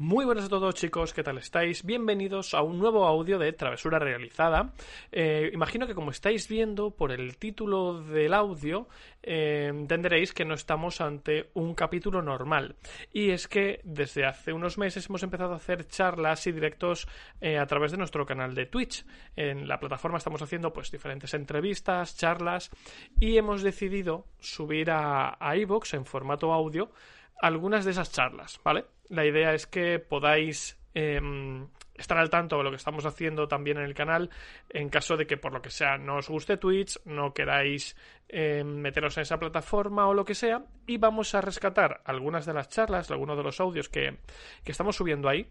muy buenas a todos chicos, ¿qué tal estáis? Bienvenidos a un nuevo audio de Travesura Realizada. Eh, imagino que como estáis viendo por el título del audio, eh, entenderéis que no estamos ante un capítulo normal. Y es que desde hace unos meses hemos empezado a hacer charlas y directos eh, a través de nuestro canal de Twitch. En la plataforma estamos haciendo pues diferentes entrevistas, charlas y hemos decidido subir a, a iVoox en formato audio algunas de esas charlas, ¿vale? La idea es que podáis em, estar al tanto de lo que estamos haciendo también en el canal en caso de que por lo que sea no os guste Twitch, no queráis em, meteros en esa plataforma o lo que sea y vamos a rescatar algunas de las charlas, algunos de los audios que, que estamos subiendo ahí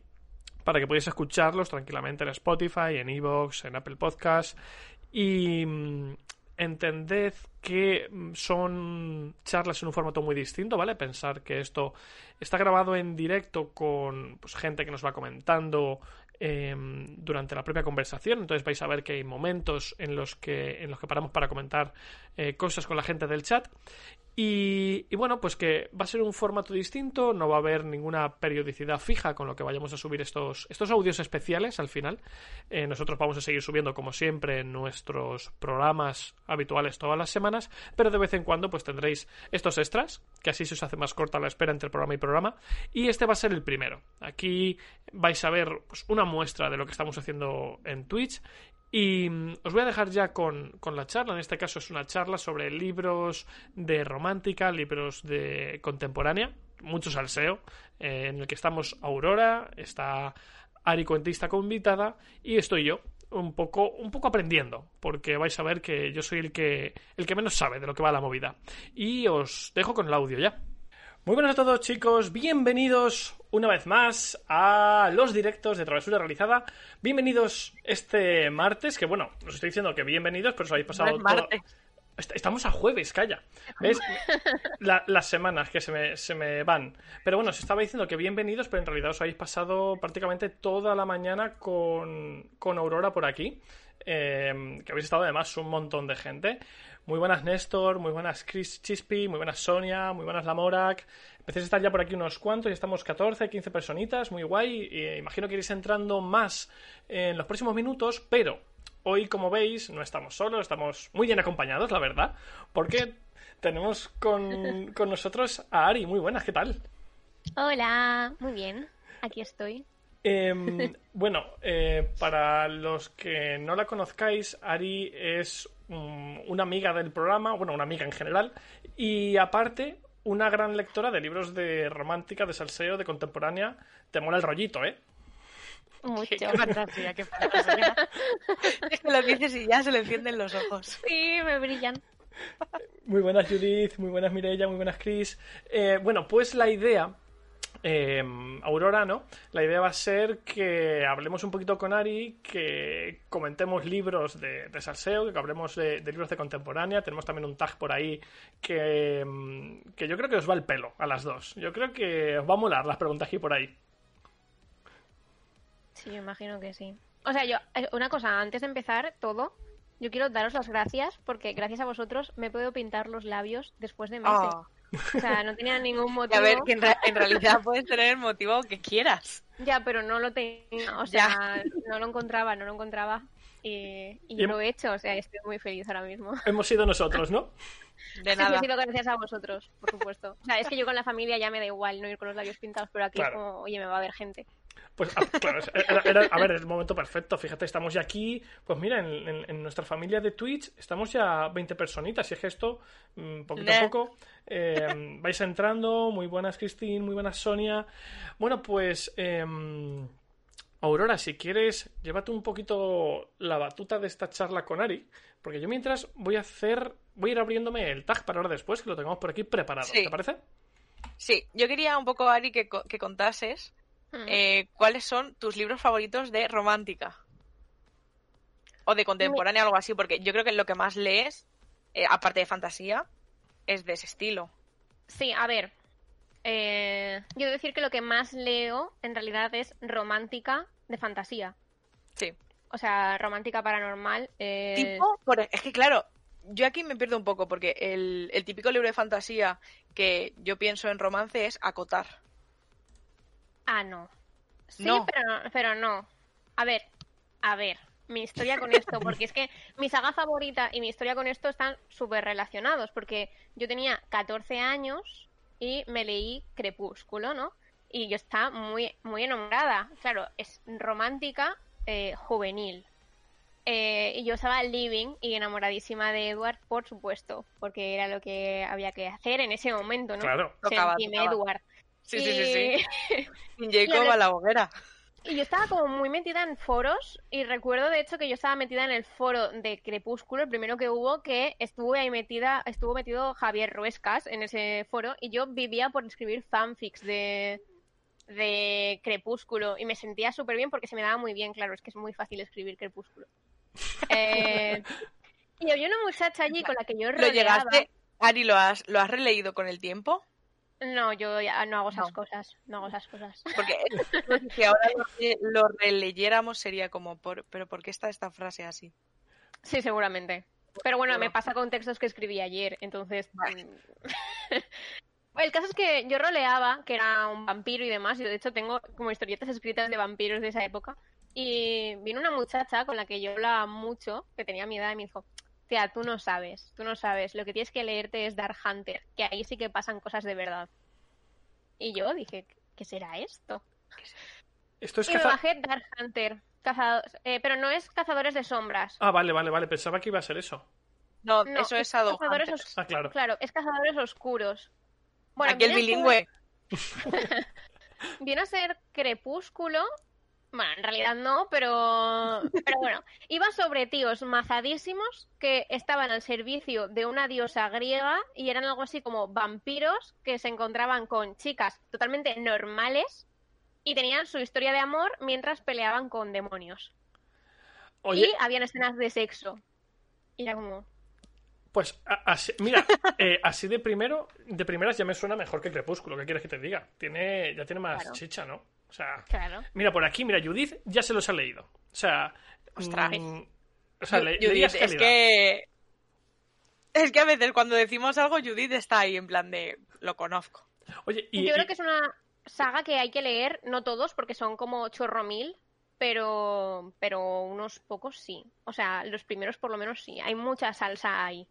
para que podáis escucharlos tranquilamente en Spotify, en Evox, en Apple Podcasts y, entended que mm, son charlas en un formato muy distinto, ¿vale? Pensar que esto está grabado en directo con pues, gente que nos va comentando em, durante la propia conversación. Entonces vais a ver que hay momentos en los que, en los que paramos para comentar eh, cosas con la gente del chat. Y, bueno, pues que va a ser un formato distinto, no va a haber ninguna periodicidad fija con lo que vayamos a subir estos, estos audios especiales al final. Eh, nosotros vamos a seguir subiendo, como siempre, nuestros programas habituales todas las semanas, pero de vez en cuando pues tendréis estos extras, que así se os hace más corta la espera entre programa y programa. Y este va a ser el primero. Aquí vais a ver pues, una muestra de lo que estamos haciendo en Twitch y mm, os voy a dejar ya con, la charla. En este caso es una charla sobre libros de romántica, libros de contemporánea, mucho salseo, eh, en el que estamos Aurora, está Ari Cuentista y estoy yo, un poco, un poco aprendiendo, porque vais a ver que yo soy el que, el que menos sabe de lo que va la movida. Y os dejo con el audio ya. Muy buenas a todos chicos, bienvenidos una vez más a los directos de Travesura Realizada. Bienvenidos este martes, que bueno, os estoy diciendo que bienvenidos, pero os habéis pasado... martes. Estamos a jueves, calla. ¿Ves? las semanas que se me, se me van. Pero bueno, os estaba diciendo que bienvenidos, pero en realidad os habéis pasado prácticamente toda la mañana con, con Aurora por aquí. Eh, que habéis estado además un montón de gente. Muy buenas Néstor, muy buenas Chris Chispy, muy buenas Sonia, muy buenas Lamorak. Empecéis a estar ya por aquí unos cuantos, y estamos 14, 15 personitas, muy guay. Y imagino que iréis entrando más en los próximos minutos, pero hoy, como veis, no estamos solos, estamos muy bien acompañados, la verdad, porque tenemos con, con nosotros a Ari. Muy buenas, ¿qué tal? Hola, muy bien, aquí estoy. Em, bueno, eh, para los que no la conozcáis, Ari es una amiga del programa, bueno, una amiga en general, y aparte una gran lectora de libros de romántica, de salseo, de contemporánea. Te mola el rollito, ¿eh? Mucho. Qué, fantasía, qué fantasía. es que lo dices y ya se le encienden los ojos. Sí, me brillan. Muy buenas Judith, muy buenas Mireia, muy buenas Chris. Eh, bueno, pues la idea Em, Aurora, ¿no? La idea va a ser que hablemos un poquito con Ari, que comentemos libros de, salseo, que hablemos de, libros de contemporánea. Tenemos también un tag por ahí que, em, que yo creo que os va el pelo a las dos. Yo creo que os va a molar las preguntas aquí por ahí. Sí, yo imagino que sí. O sea, yo, eh, una cosa, antes de empezar todo, yo quiero daros las gracias porque gracias a vosotros me puedo pintar los labios después de meses. Oh. O sea, no tenía ningún motivo. a ver, que en, realidad puedes tener el motivo que quieras. Ya, pero no lo tenía, o sea, no lo encontraba, no lo encontraba. Y, lo he hecho, o sea, estoy muy feliz ahora mismo. Hemos sido nosotros, ¿no? De nada. ha sido gracias a vosotros, por supuesto. O sea, es que yo con la familia ya me da igual no ir con los labios pintados, pero aquí es como, oye, me va a ver gente. Pues ah, claro, era, a ver, el momento perfecto. Fíjate, estamos ya aquí. Pues mira, en, nuestra familia de Twitch estamos ya 20 personitas. Y es que esto, mm, poquito a poco, eh, vais entrando. Muy buenas, Cristín. Muy buenas, Sonia. Bueno, pues. Em, Aurora, si quieres, llévate un poquito la batuta de esta charla con Ari. Porque yo mientras voy a hacer. Voy a ir abriéndome el tag para ahora después, que lo tengamos por aquí preparado. ¿Te parece? Sí, yo quería un poco, Ari, que, co- que contases Mm. eh, cuáles son tus libros favoritos de romántica. O de contemporánea o algo así, porque yo creo que lo que más lees, eh, aparte de fantasía, es de ese estilo. Sí, a ver. eh, yo debo decir que lo que más leo en realidad es romántica de fantasía. Sí. O sea, romántica paranormal. eh, Tipo, por- es que claro, yo aquí me pierdo un poco, porque el, el típico libro de fantasía que yo pienso en romance es acotar. Ah, no. Sí, No. Pero, pero no. A ver, a ver. Mi historia con esto, porque es que mi saga favorita y mi historia con esto están súper relacionados, porque yo tenía 14 años y me leí Crepúsculo, ¿no? Y yo estaba muy, muy enamorada. Claro, es romántica, eh, juvenil. Eh, y yo estaba living y enamoradísima de Edward, por supuesto, porque era lo que había que hacer en ese momento, ¿no? Claro. Tocaba, tocaba. Edward. Sí, sí, sí, sí. Y- Jacob Claro. a la hoguera. y yo estaba como muy metida en foros y recuerdo de hecho que yo estaba metida en el foro de Crepúsculo, el primero que hubo, que estuve ahí metida, estuvo metido Javier Ruescas en ese foro y yo vivía por escribir fanfics de, de Crepúsculo y me sentía súper bien porque se me daba muy bien, claro, es que es muy fácil escribir Crepúsculo. Eh, y había una muchacha allí con la que yo ¿Lo rodeaba. llegaste? Ari, ¿lo has, ¿lo has releído con el tiempo? No, yo ya no hago esas No. cosas, no hago esas cosas. Porque si ahora lo, re- lo releyéramos sería como, por, ¿pero por qué está esta frase así? Sí, seguramente. Pero bueno, Bueno. me pasa con textos que escribí ayer, entonces... Vale. El caso es que yo roleaba, que era un vampiro y demás, y de hecho tengo como historietas escritas de vampiros de esa época. Y vino una muchacha con la que yo hablaba mucho, que tenía mi edad, y me dijo, tía, tú no sabes, tú no sabes, lo que tienes que leerte es Dark Hunter, que ahí sí que pasan cosas de verdad. Y yo dije, ¿qué será esto? Esto es Y me caza... bajé Dark Hunter, cazado- eh, pero no es cazadores de sombras. Ah, vale, vale, vale. Pensaba que iba a ser eso. No, No, eso es es cazadores os- Ah, claro. Claro, es cazadores oscuros. Bueno, Aquí el bilingüe. ser- Viene a ser crepúsculo. Bueno, en realidad no, pero. Pero bueno, iba sobre tíos mazadísimos que estaban al servicio de una diosa griega y eran algo así como vampiros que se encontraban con chicas totalmente normales y tenían su historia de amor mientras peleaban con demonios. Oye, Y habían escenas de sexo. Y era como. Pues así- mira, eh, así de primero, de primeras ya me suena mejor que Crepúsculo. ¿Qué quieres que te diga? Tiene, ya tiene más Claro. chicha, ¿no? O sea, Claro. mira por aquí, mira, Judith ya se los ha leído. O sea, Ostras. mm, o sea, le- Judith, leías es calidad. que... Es que a veces cuando decimos algo, Judith está ahí en plan de... Lo conozco. Oye, y, Yo y- creo que es una saga que hay que leer, no todos, porque son como chorro mil, pero, pero unos pocos sí. O sea, los primeros por lo menos sí. Hay mucha salsa ahí.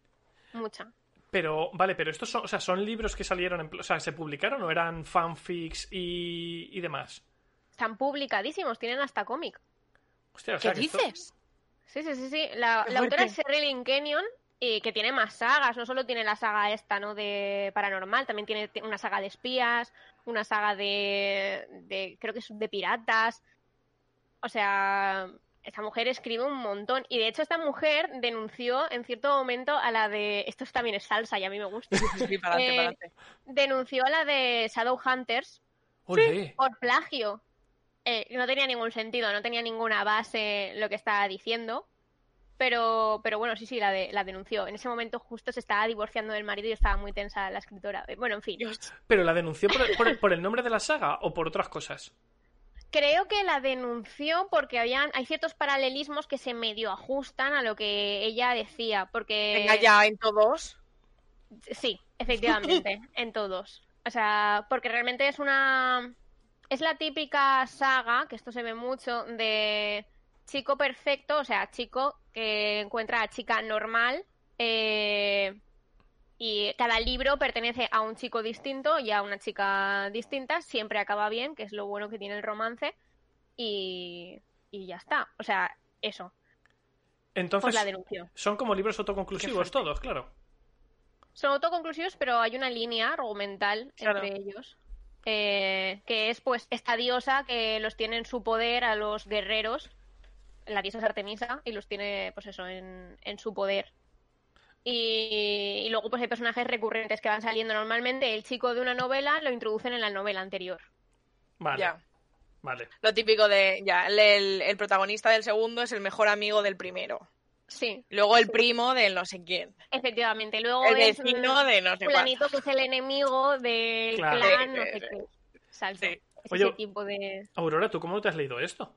Mucha. pero vale, pero estos son, o sea, son libros que salieron, en, o sea, se publicaron o eran fanfics y, y demás. Están publicadísimos, tienen hasta cómic. Hostia, o ¿Qué esto- dices? Sí, sí, sí, sí. La, la autora es. Sherilyn Kenyon, y que tiene más sagas. No solo tiene la saga esta, ¿no? De paranormal, también tiene una saga de espías, una saga de, de creo que es de piratas. O sea, esta mujer escribe un montón. Y de hecho, esta mujer denunció en cierto momento a la de. Esto también es salsa y a mí me gusta. Sí, para adelante, Eh, para adelante. denunció a la de Shadowhunters por plagio. Eh, no tenía ningún sentido, no tenía ninguna base lo que estaba diciendo. Pero, pero bueno, sí, sí, la, de, la denunció. En ese momento justo se estaba divorciando del marido y estaba muy tensa la escritora. Bueno, en fin. ¿Pero la denunció por, por el- por el nombre de la saga o por otras cosas? Creo que la denunció porque habían, hay ciertos paralelismos que se medio ajustan a lo que ella decía. Porque Venga ya en todos. Sí, efectivamente, en todos. O sea, porque realmente es una. Es la típica saga, que esto se ve mucho, de chico perfecto, o sea, chico que encuentra a chica normal. eh, y cada libro pertenece a un chico distinto y a una chica distinta. Siempre acaba bien, que es lo bueno que tiene el romance. Y, y ya está. O sea, eso. Entonces, Pues la denunció. son como libros autoconclusivos todos, claro. Son autoconclusivos, pero hay una línea argumental Claro. entre ellos. eh, que es pues esta diosa que los tiene en su poder a los guerreros. La diosa es Artemisa y los tiene, pues eso, en, en su poder. Y, y luego pues hay personajes recurrentes que van saliendo normalmente. El chico de una novela lo introducen en la novela anterior. Vale. Ya. Vale. Lo típico de, ya, el, el- el protagonista del segundo es el mejor amigo del primero. Sí, Luego el primo del no sé quién. efectivamente. Luego El es vecino de no sé fulanito que es el enemigo del Claro. clan, no sé qué. Sí. Oye, ese tipo de... Aurora, ¿tú cómo te has leído esto?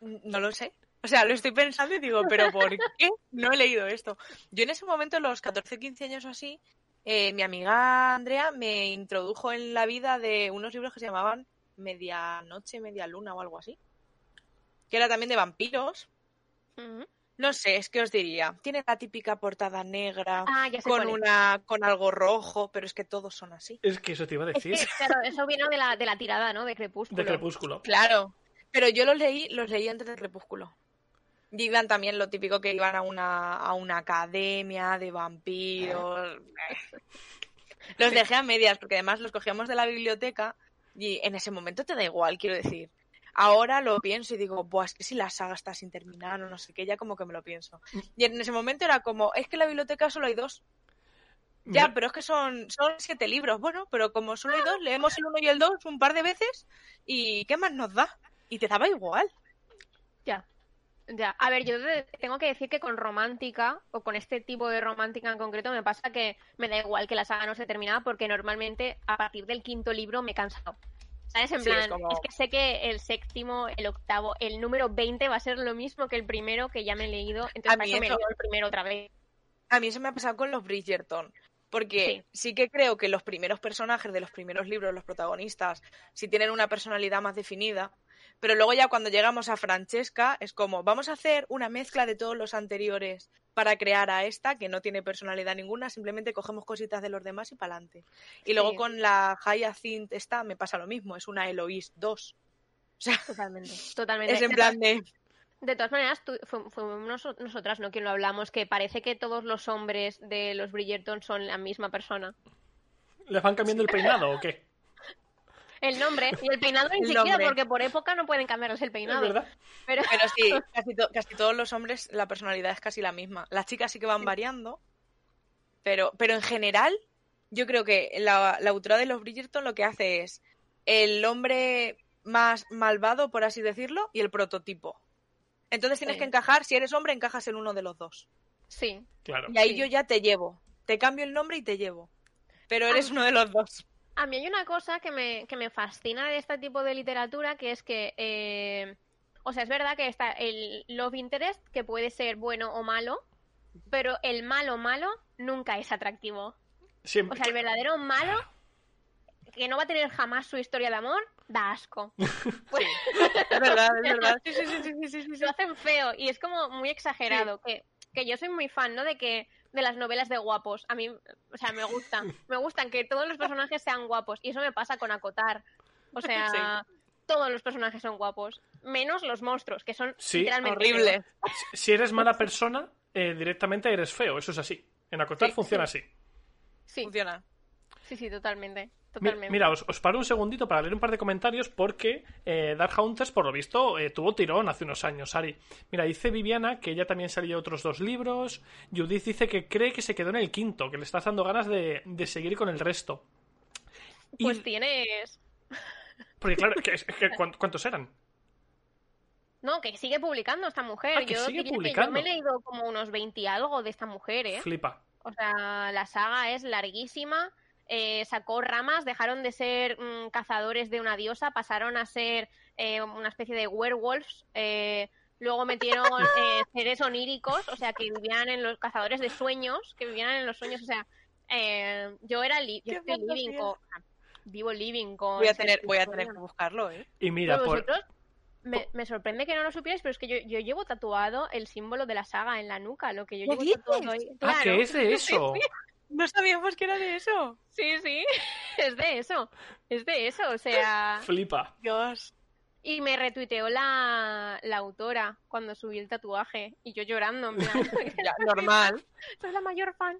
No lo sé. O sea, lo estoy pensando y digo, ¿pero por qué no he leído esto? Yo en ese momento, los 14, 15 años o así, eh, mi amiga Andrea me introdujo en la vida de unos libros que se llamaban Medianoche, Media Luna o algo así. Que era también de vampiros. No sé, es que os diría. Tiene la típica portada negra Ah, con es. una con algo rojo, pero es que todos son así. Es que eso te iba a Es decir. que, claro, eso vino de la, de la tirada, ¿no? De Crepúsculo. De Crepúsculo. Claro. Pero yo los leí, los leí antes del Crepúsculo. Y iban también lo típico que iban a una, a una academia de vampiros. Los dejé a medias, porque además los cogíamos de la biblioteca y en ese momento te da igual, quiero decir. Ahora lo pienso y digo, Buah, es que si la saga está sin terminar o no sé qué, ya como que me lo pienso. Y en ese momento era como, es que en la biblioteca solo hay dos. Ya, Mira, pero es que son, son siete libros. Bueno, pero como solo hay dos, leemos el uno y el dos un par de veces y ¿qué más nos da? Y te daba igual. Ya. Ya. A ver, yo tengo que decir que con romántica, o con este tipo de romántica en concreto, me pasa que me da igual que la saga no se terminaba, porque normalmente a partir del quinto libro me he cansado. ¿Sabes? En Sí, plan, es, como- que sé que el séptimo, el octavo, el número 20 va a ser lo mismo que el primero que ya me he leído, entonces A mí eso me leo el primero otra vez. A mí eso me ha pasado con los Bridgerton. Porque sí. que creo que los primeros personajes de los primeros libros, los protagonistas, sí tienen una personalidad más definida. Pero luego ya cuando llegamos a Francesca es como, vamos a hacer una mezcla de todos los anteriores para crear a esta que no tiene personalidad ninguna, simplemente cogemos cositas de los demás y para adelante. Y luego con la Hyacinth esta me pasa lo mismo, es una Eloise 2. O sea, Totalmente. Totalmente. es en plan de... De todas maneras, tú- fu- fuimos noso- nosotras, ¿no? Quien lo hablamos, que parece que todos los hombres de los Bridgerton son la misma persona. ¿Les van cambiando el peinado o qué? El nombre y el peinado ni El siquiera, nombre. porque por época no pueden cambiarles el ¿Es peinado. verdad? Pero Pero sí, casi, to- casi todos los hombres la personalidad es casi la misma. Las chicas sí que van variando, pero, pero en general yo creo que la, la autora de los Bridgerton lo que hace es el hombre más malvado, por así decirlo, y el prototipo. Entonces tienes Sí. que encajar, si eres hombre, encajas en uno de los dos. sí, Claro. Y ahí Sí. yo ya te llevo. Te cambio el nombre y te llevo. Pero eres uno de los dos. A mí hay una cosa que me, que me fascina de este tipo de literatura, que es que, eh, o sea, es verdad que está el love interest, que puede ser bueno o malo, pero el malo malo nunca es atractivo. Siempre. O sea, el verdadero malo, que no va a tener jamás su historia de amor, da asco. Pues, Es verdad, es verdad. Sí, sí, sí, sí, sí, sí, sí. lo hacen feo y es como muy exagerado. Que, que yo soy muy fan, ¿no? De que de las novelas de guapos. A mí, o sea, me gustan. Me gustan que todos los personajes sean guapos. Y eso me pasa con Acotar. O sea, todos los personajes son guapos. Menos los monstruos, que son Sí, literalmente Horrible. feos. Si eres mala persona, eh, directamente eres feo. Eso es así. En acotar Sí, funciona así. Sí, Funciona. sí, sí, totalmente. Mi-. Mira, os, os paro un segundito para leer un par de comentarios porque eh, Dark Hunters, por lo visto, eh, tuvo tirón hace unos años, Ari. Mira, dice Viviana que ella también salió otros dos libros. Judith dice que cree que se quedó en el quinto, que le está dando ganas de, de seguir con el resto. Y- Pues tienes. Porque claro, que, ¿cuántos, eran? No, que sigue publicando esta mujer. Ah, que yo sigue publicando. yo me he leído como unos 20 y algo de esta mujer, ¿eh? Flipa. O sea, la saga es larguísima. Eh, sacó ramas, dejaron de ser mm, cazadores de una diosa, pasaron a ser eh, una especie de werewolves. eh, luego metieron eh, seres oníricos, o sea, que vivían en los cazadores de sueños, que vivían en los sueños. O sea, eh, yo era li- yo ¡Qué estoy living con. Vivo living con. Voy a tener, voy a tener que buscarlo, ¿eh? Y mira, por, vosotros, me, me sorprende que no lo supierais, pero es que yo, yo llevo tatuado el símbolo de la saga en la nuca, lo que yo ¿Qué llevo tatuado ahí. Ah, que es de eso. No sabíamos que era de eso. Sí, sí, es de eso, es de eso, o sea... Flipa. Dios. Y me retuiteó la, la autora cuando subí el tatuaje, y yo llorando, en plan, Ya, normal. soy la mayor fan.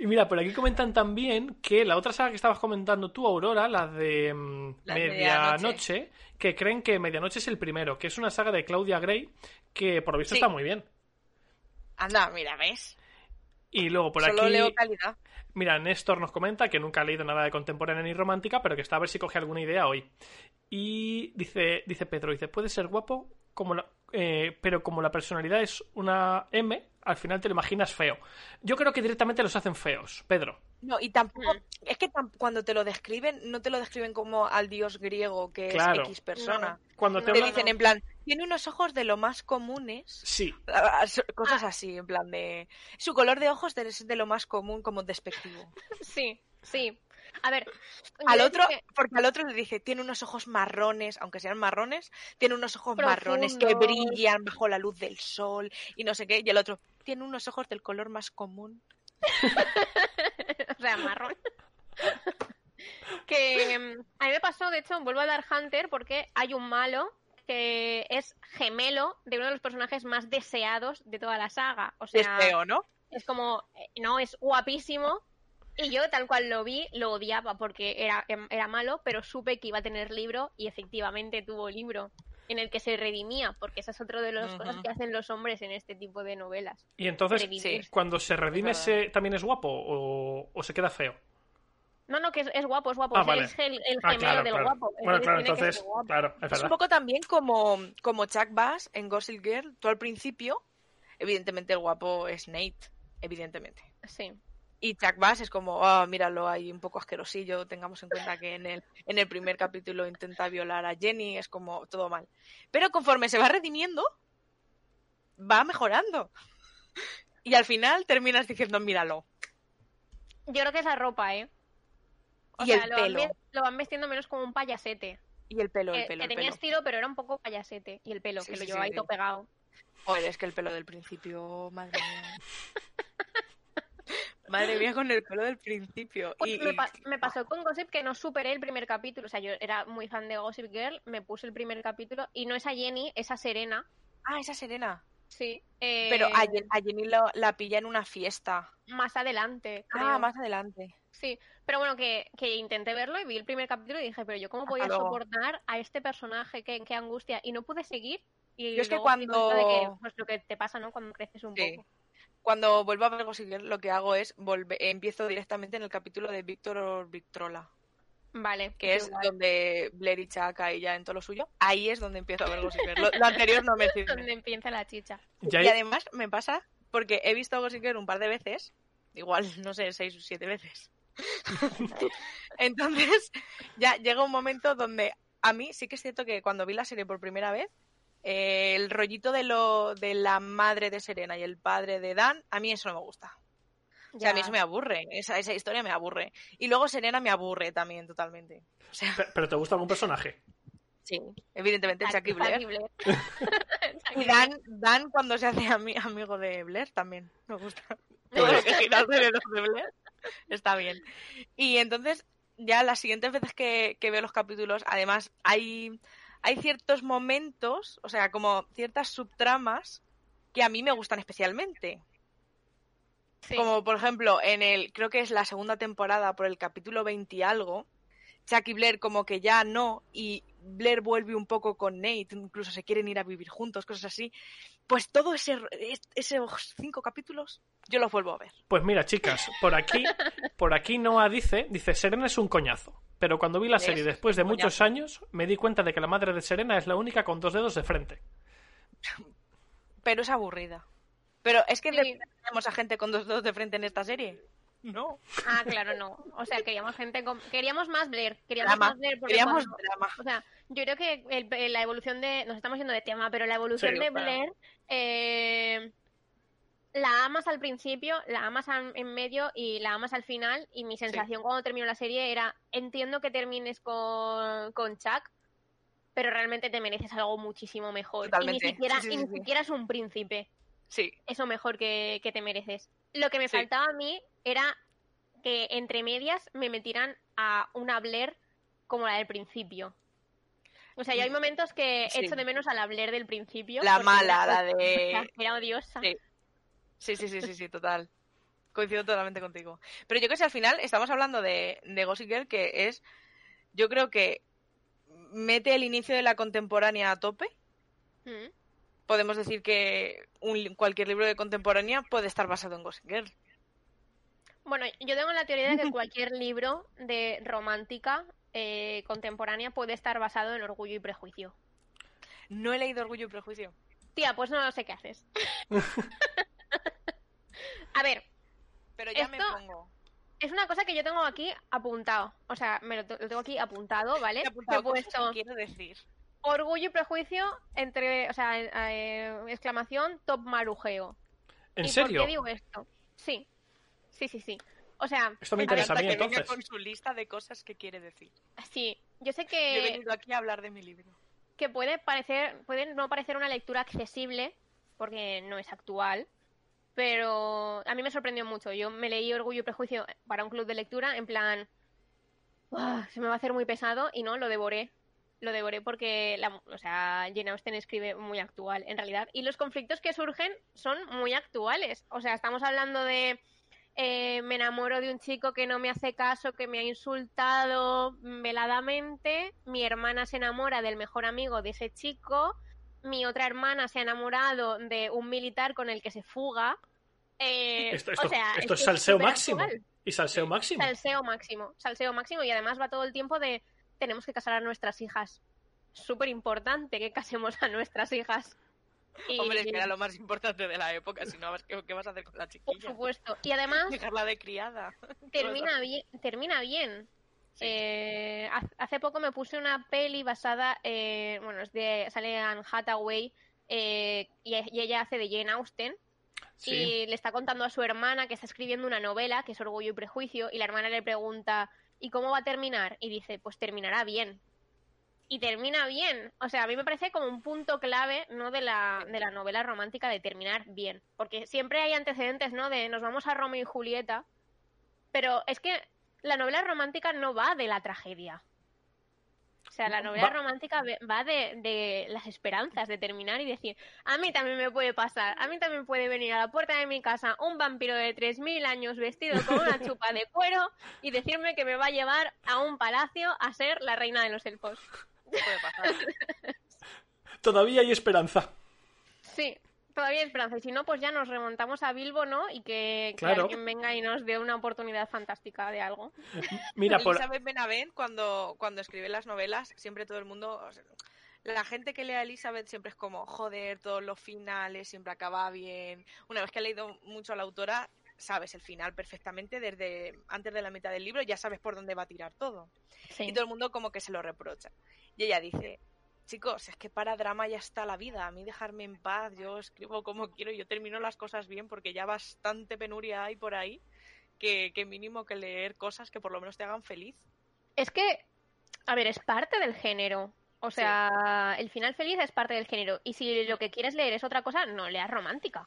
Y mira, por aquí comentan también que la otra saga que estabas comentando tú, Aurora, la de mm, La Medianoche, que creen que Medianoche es el primero, que es una saga de Claudia Gray que por lo visto Sí. está muy bien. Anda, mira, ¿ves? Y luego por Solo aquí. leo calidad. Mira, Néstor nos comenta que nunca ha leído nada de contemporánea ni romántica, pero que está a ver si coge alguna idea hoy. Y dice, dice Pedro, dice, puede ser guapo, como la- eh, pero como la personalidad es una M, al final te lo imaginas feo. Yo creo que directamente los hacen feos, Pedro. No, y tampoco. Mm. Es que tam- cuando te lo describen, no te lo describen como al dios griego, que Claro. es X persona. Cuando te No, Te hablan... dicen en plan, tiene unos ojos de lo más comunes. Sí, Ah, Cosas así, en plan de. Su color de ojos es de lo más común, como despectivo. Sí, sí. A ver. Al otro, que- porque al otro le dije, tiene unos ojos marrones, aunque sean marrones, tiene unos ojos marrones que brillan bajo la luz del sol y no sé qué. Y el otro, tiene unos ojos del color más común. o sea, marrón. que mm, a mí me pasó, de hecho, vuelvo a dar Hunter porque hay un malo que es gemelo de uno de los personajes más deseados de toda la saga. O Es sea, feo, ¿no? es como, eh, no, es guapísimo. Y yo, tal cual lo vi, lo odiaba porque era, em, era malo, pero supe que iba a tener libro y efectivamente tuvo libro en el que se redimía, porque esa es otra de las cosas que hacen los hombres en este tipo de novelas. y entonces, sí. cuando se redime, se- ¿también es guapo o, o se queda feo? No, no, que es, es guapo, es guapo. Ah, o sea, vale. es el, el Ah, gemelo claro, del claro. guapo. Bueno, claro, tiene que entonces, ser guapo. claro, es Es un poco también como, como Chuck Bass en Gossip Girl. Tú al principio, evidentemente el guapo es Nate, evidentemente. Sí. Y Chuck Bass es como, ah, míralo ahí un poco asquerosillo. Tengamos en cuenta que en el, en el primer capítulo intenta violar a Jenny, es como todo mal. Pero conforme se va redimiendo, va mejorando. Y al final terminas diciendo, míralo. Yo creo que es la ropa, ¿eh? O Y sea, el lo, van pelo. ve- lo van vestiendo menos como un payasete. Y el pelo, el que, pelo, que tenía estilo, pero era un poco payasete. Y el pelo, Sí, que lo llevaba sí, ahí todo pegado. Joder, es que el pelo del principio, madre mía. madre mía con el pelo del principio. Pues Y, me, y- pa- me pasó con Gossip que no superé el primer capítulo. O sea, yo era muy fan de Gossip Girl, me puse el primer capítulo y no es a Jenny, es a Serena. Ah, esa Serena. Sí. eh, Pero a, Jen- a Jenny lo- la pilla en una fiesta. Más adelante. Ah, más adelante. Sí, pero bueno, que, que intenté verlo y vi el primer capítulo y dije, pero yo cómo Hasta podía luego. soportar a este personaje, qué, qué angustia, y no pude seguir. Y Yo es que de cuando- que, pues lo que te pasa, ¿no? Cuando creces un Sí. poco. Cuando vuelvo a ver Gossip lo que hago es volver, empiezo directamente en el capítulo de Víctor o Victrola, Vale. que es igual. donde Blair y Chuck ahí ya en todo lo suyo. Ahí es donde empiezo a ver Gossip Girl. Lo, lo anterior no me sirve. donde empieza la chicha. Y además me pasa porque he visto Gossip Girl un par de veces, igual, no sé, seis o siete veces. Entonces, ya llega un momento donde a mí sí que es cierto que cuando vi la serie por primera vez, eh, el rollito de lo de la madre de Serena y el padre de Dan, a mí eso no me gusta. O sea, a mí eso me aburre, esa, esa historia me aburre. Y luego Serena me aburre también totalmente. O sea, Pe- ¿Pero te gusta algún personaje? sí, evidentemente Chucky Chucky Blair. Blair. Y Dan, Dan cuando se hace ami- amigo de Blair también me gusta. Todo lo que gira alrededor de Blair está bien. Y entonces, ya las siguientes veces que, que veo los capítulos, además, hay, hay ciertos momentos, o sea, como ciertas subtramas que a mí me gustan especialmente. Sí. Como por ejemplo, en el, creo que es la segunda temporada, por el capítulo 20 y algo, Chuck y Blair como que ya no, y Blair vuelve un poco con Nate, incluso se quieren ir a vivir juntos, cosas así. Pues todo ese, es- esos cinco capítulos, yo los vuelvo a ver. Pues mira, chicas, por aquí, por aquí Noah dice, dice, Serena es un coñazo. Pero cuando vi la serie después de muchos años, me di cuenta de que la madre de Serena es la única con dos dedos de frente. Pero es aburrida. Pero es que Sí. tenemos a gente con dos dedos de frente en esta serie. No. Ah, claro, no. O sea, queríamos gente con... Queríamos más Blair. Queríamos Drama. más Blair porque Queríamos cuando- drama. O sea, yo creo que el- la evolución de... Nos estamos yendo de tema, pero la evolución Sí, de claro. Blair... eh, la amas al principio, la amas en medio y la amas al final. Y mi sensación cuando terminó la serie era, entiendo que termines con, con Chuck, pero realmente te mereces algo muchísimo mejor. Totalmente. Y ni siquiera, Sí, sí, y ni siquiera es un príncipe Sí. eso mejor que, que te mereces. Lo que me faltaba a mí era que entre medias me metieran a una Blair como la del principio. O sea, yo hay momentos que Sí. echo de menos a la Blair del principio. La mala, era- la de- Era odiosa. Sí. Sí, sí, sí, sí, sí, total. Coincido totalmente contigo. Pero yo que sé, al final estamos hablando de, de Gossip Girl, que es, yo creo que mete el inicio de la contemporánea a tope, Mm. podemos decir que un, cualquier libro de contemporánea puede estar basado en Gossip Girl. Bueno, yo tengo la teoría de que cualquier libro de romántica eh, contemporánea puede estar basado en Orgullo y Prejuicio. No he leído Orgullo y Prejuicio. Tía, pues no sé qué haces. A ver, Pero ya me Esto- pongo. es una cosa que yo tengo aquí apuntado. O sea, me lo, lo tengo aquí apuntado, ¿vale? Apuntado he puesto que quiero decir. Orgullo y Prejuicio entre, o sea, eh, exclamación, top marujeo. ¿En ¿Y serio? por qué digo esto? Sí, sí, sí, sí. O sea, Esto me interesa a mí que venga entonces. con su lista de cosas que quiere decir. sí, yo sé Yo he que, venido aquí a hablar de mi libro. que puede parecer, puede no parecer una lectura accesible, porque no es actual, pero a mí me sorprendió mucho. Yo me leí Orgullo y Prejuicio para un club de lectura, en plan, "Buah, se me va a hacer muy pesado, y no, lo devoré. Lo devoré porque, la, o sea, Jane Austen escribe muy actual, en realidad. Y los conflictos que surgen son muy actuales. O sea, estamos hablando de eh, me enamoro de un chico que no me hace caso, que me ha insultado veladamente, mi hermana se enamora del mejor amigo de ese chico, mi otra hermana se ha enamorado de un militar con el que se fuga. Eh, Esto, o esto- sea, esto es salseo máximo. actual. Y salseo máximo. Salseo máximo, salseo máximo y además va todo el tiempo de tenemos que casar a nuestras hijas. Súper importante que casemos a nuestras hijas. Y- Hombre, es que era lo más importante de la época, si no, ¿qué, vas a hacer con la por chiquilla? supuesto. Y además Dejarla de criada. termina bien, termina bien. Sí. Eh, hace poco me puse una peli basada, eh, bueno, es de, sale Anne Hathaway eh, y, y ella hace de Jane Austen Sí. y le está contando a su hermana que está escribiendo una novela que es Orgullo y Prejuicio y la hermana le pregunta ¿y cómo va a terminar? Y dice pues terminará bien. Y termina bien. O sea, a mí me parece como un punto clave, ¿no? De la, de la novela romántica de terminar bien. Porque siempre hay antecedentes, ¿no? De nos vamos a Romeo y Julieta. Pero es que la novela romántica no va de la tragedia. O sea, la novela Va- romántica ve- va de, de las esperanzas, de terminar y decir, a mí también me puede pasar, a mí también puede venir a la puerta de mi casa un vampiro de 3.000 años vestido con una chupa de cuero y decirme que me va a llevar a un palacio a ser la reina de los elfos. Puede pasar. Todavía hay esperanza. Sí, todavía esperanza. Y si no, pues ya nos remontamos a Bilbo, ¿no? Y que, que Claro. alguien venga y nos dé una oportunidad fantástica de algo. Mira, por... Elizabeth Benavent, cuando, cuando escribe las novelas, siempre todo el mundo. o sea, la gente que lee a Elizabeth siempre es como, joder, todos los finales, siempre acaba bien. Una vez que ha leído mucho a la autora, sabes el final perfectamente desde antes de la mitad del libro, ya sabes por dónde va a tirar todo. Sí. Y todo el mundo como que se lo reprocha. Y ella dice, chicos, es que para drama ya está la vida, a mí dejarme en paz, yo escribo como quiero, yo termino las cosas bien porque ya bastante penuria hay por ahí, que, que mínimo que leer cosas que por lo menos te hagan feliz. Es que, a ver, es parte del género. O sea, el final feliz es parte del género. Y si lo que quieres leer es otra cosa, no leas romántica.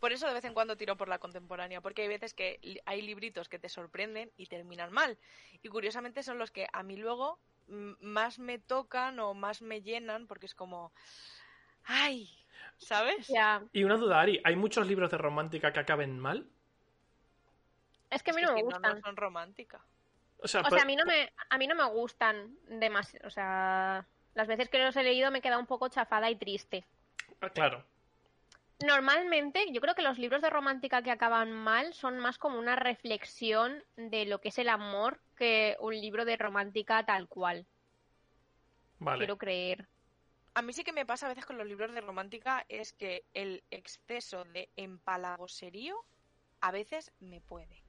Por eso de vez en cuando tiro por la contemporánea, porque hay veces que hay libritos que te sorprenden y terminan mal. Y curiosamente son los que a mí luego más me tocan o más me llenan, porque es como, ay, ¿sabes? Ya. Y una duda, Ari, ¿hay muchos libros de romántica que acaben mal? Es que a mí Es no me si gustan. no son románticas. O sea, O pero- sea, a mí no me, a mí no me gustan demasiado. O sea, las veces que los he leído me queda un poco chafada y triste. ah, claro. Normalmente, yo creo que los libros de romántica que acaban mal son más como una reflexión de lo que es el amor que un libro de romántica tal cual. Vale. Quiero creer. A mí sí que me pasa a veces con los libros de romántica es que el exceso de empalagoserío a veces me puede.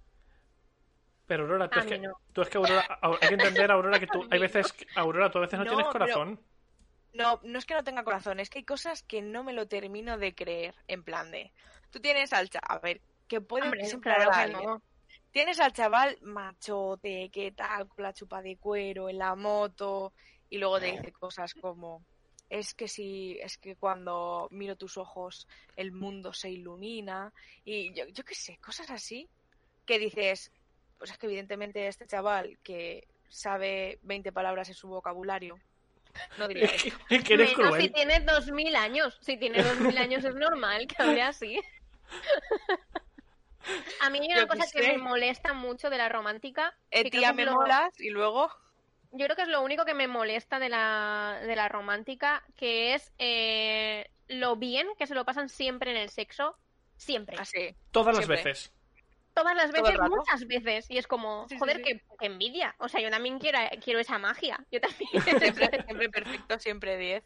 Pero Aurora, tú A es, que, no. tú es que Aurora, a- hay que entender, Aurora, que tú, hay veces, Aurora, tú a veces no, No, tienes pero- corazón. No, no es que no tenga corazón, es que hay cosas que no me lo termino de creer. En plan de, tú tienes al chaval, a ver, que puede Hombre, claro no. Tienes al chaval machote, que tal, con la chupa de cuero, en la moto, y luego te dice cosas como, es que si, es que cuando miro tus ojos el mundo se ilumina, y yo, yo qué sé, cosas así, que dices, pues es que evidentemente este chaval que sabe 20 palabras en su vocabulario, no diría Es que, es que eres Menos cruel. si tiene 2000 años. Si tiene 2000 años es normal que hable así. A mí hay una Yo cosa que me molesta mucho de la romántica. Eh, tía, me ejemplo, molas, y luego... yo creo que es lo único que me molesta de la, de la romántica, que es eh, lo bien que se lo pasan siempre en el sexo. Siempre. Así. Todas las veces. Todas las veces, muchas veces. Y es como, Sí, joder, sí. Que envidia. O sea, yo también quiero, quiero esa magia. Yo también. Siempre, siempre perfecto, siempre 10.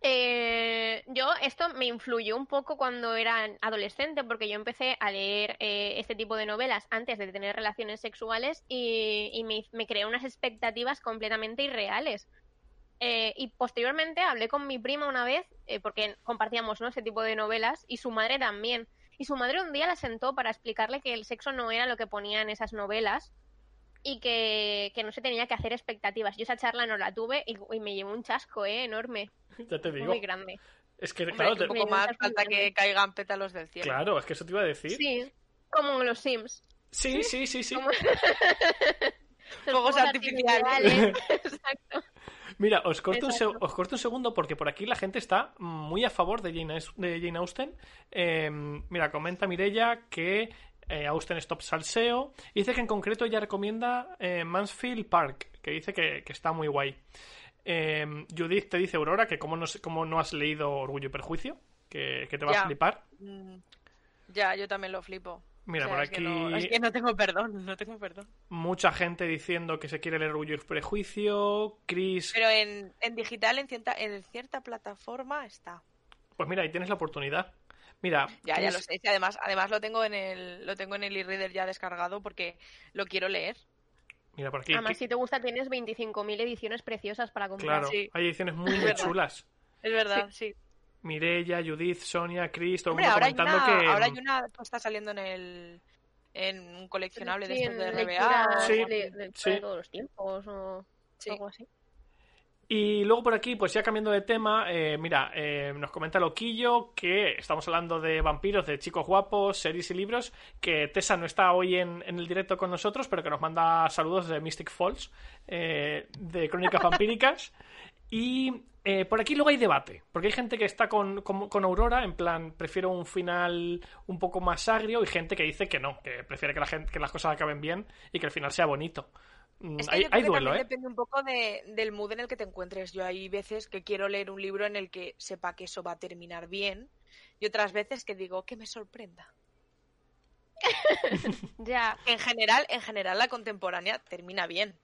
Eh, yo, esto me influyó un poco cuando era adolescente, porque yo empecé a leer eh, este tipo de novelas antes de tener relaciones sexuales y, y me, me creé unas expectativas completamente irreales. Eh, y posteriormente hablé con mi prima una vez, eh, porque compartíamos ¿no? ese tipo de novelas, y su madre también. Y su madre un día la sentó para explicarle que el sexo no era lo que ponía en esas novelas y que, que no se tenía que hacer expectativas. Yo esa charla no la tuve y, y me llevó un chasco ¿eh? enorme, Ya te digo. muy grande. Es que, Hombre, claro, un te- poco me más falta que caigan pétalos del cielo. claro, es que eso te iba a decir. Sí, como en los Sims. Sí, sí, sí, sí. Como- Los Fuegos artificiales. Exacto. Mira, os corto, un os corto un segundo porque por aquí la gente está muy a favor de Jane, Aus- de Jane Austen. Eh, mira, comenta Mirella que eh, Austen es top salseo. Y dice que en concreto ella recomienda eh, Mansfield Park, que dice que, que está muy guay. Eh, Judith te dice, Aurora, que como no, sé- cómo no has leído Orgullo y Perjuicio, que, que te vas Ya. a flipar. Mm, Ya, yo también lo flipo. Mira, O sea, por es que aquí no- es que no tengo perdón, no tengo perdón. mucha gente diciendo que se quiere leer Orgullo y Prejuicio. Chris, Pero en, en digital, en cierta, en cierta plataforma está. pues mira, ahí tienes la oportunidad. Mira, Ya, ya lo sé. Además, además lo tengo en el, lo tengo en el e-reader ya descargado porque lo quiero leer. Mira, por aquí. Además, si te gusta, tienes 25.000 ediciones preciosas para comprar. Claro, Sí. hay ediciones muy, muy chulas. Es verdad, sí. Mirella, Judith, Sonia, Chris, todo el mundo ahora hay, comentando una, que. ahora hay una que está saliendo en el en un coleccionable Sí, de estos de RBA. lectura Sí, de, de- sí. de todos los tiempos o Sí. algo así. Y luego por aquí, pues ya cambiando de tema, eh, mira, eh, nos comenta Loquillo que estamos hablando de vampiros, de chicos guapos, series y libros, que Tessa no está hoy en, en el directo con nosotros, pero que nos manda saludos de Mystic Falls, eh, de Crónicas Vampíricas. Y eh, por aquí luego hay debate, porque hay gente que está con, con, con Aurora, en plan, prefiero un final un poco más agrio, y gente que dice que no, que prefiere que, la gente, que las cosas acaben bien y que el final sea bonito. Mm, Es que hay yo creo hay duelo, también ¿eh? depende un poco de- del mood en el que te encuentres. Yo hay veces que quiero leer un libro en el que sepa que eso va a terminar bien y otras veces que digo que me sorprenda. Ya, En general, en general la contemporánea termina bien.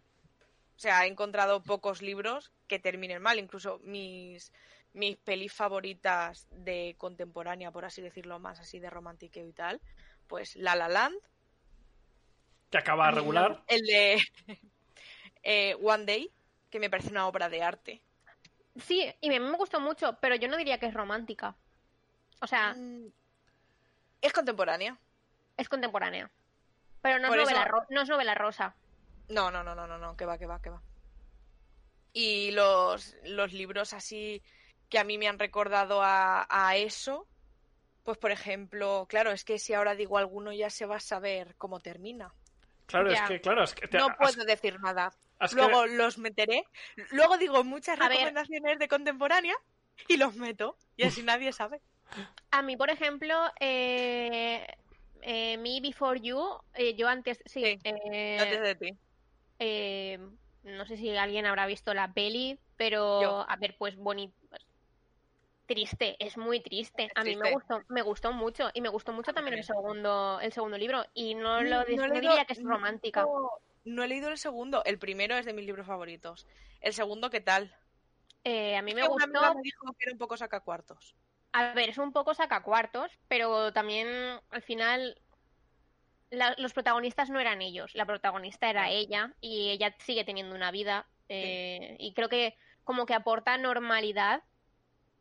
O sea, he encontrado pocos libros que terminen mal. Incluso mis, mis pelis favoritas de contemporánea, por así decirlo, más así de romantiqueo y tal, pues La La Land, Que acaba regular. el de eh, One Day, que me parece una obra de arte. sí, y a mí me gustó mucho, pero yo no diría que es romántica. O sea, Mm, Es contemporánea. es contemporánea. Pero no es, eso- novela, ro- no es novela rosa. No, no, no, no, no, no, que va, que va, que va. Y los, los libros así que a mí me han recordado a, a eso, pues por ejemplo, claro, es que si ahora digo alguno ya se va a saber cómo termina. Claro, es que, claro, es que te- No has- puedo decir nada. que- Luego los meteré, luego digo muchas A ver. recomendaciones de contemporánea y los meto. Y así nadie sabe. A mí, por ejemplo, eh, eh, Me Before You, eh, yo antes, sí, Sí, eh, Antes de ti. Eh, no sé si alguien habrá visto la peli, pero Yo. a ver, pues bonito. Triste, es muy triste. Es A mí me gustó, me gustó mucho y me gustó mucho también el segundo, el segundo libro y no lo no no leído- diría que es romántica. No, no he leído el segundo. El primero es de mis libros favoritos. El segundo, ¿qué tal? Eh, a mí Es me que una gustó. amiga me dijo que era un poco sacacuartos. A ver, es un poco sacacuartos, pero también al final la- los protagonistas no eran ellos, la protagonista era No. ella y ella sigue teniendo una vida eh, y creo que como que aporta normalidad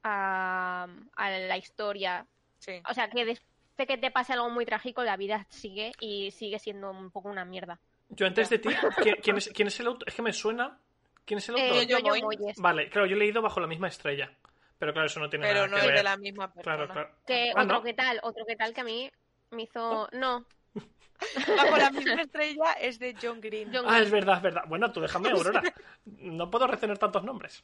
a, a la historia. Sí. O sea, que después de que te pase algo muy trágico, la vida sigue y sigue siendo un poco una mierda. Yo antes de ti, ¿quién, quién es, quién es el autor? Es que me suena. ¿Quién es el autor? Eh, Yo Moyes. Moyes, Vale, claro, yo he leído bajo la misma estrella. Pero claro, eso no tiene Pero nada no que es ver. de la misma persona. Claro, claro. que Ah, otro ¿no? que tal, otro que tal que a mí me hizo... No, Bajo la misma estrella es de John Green. John Ah, es verdad, es verdad. Bueno, tú déjame, Aurora. No puedo retener tantos nombres.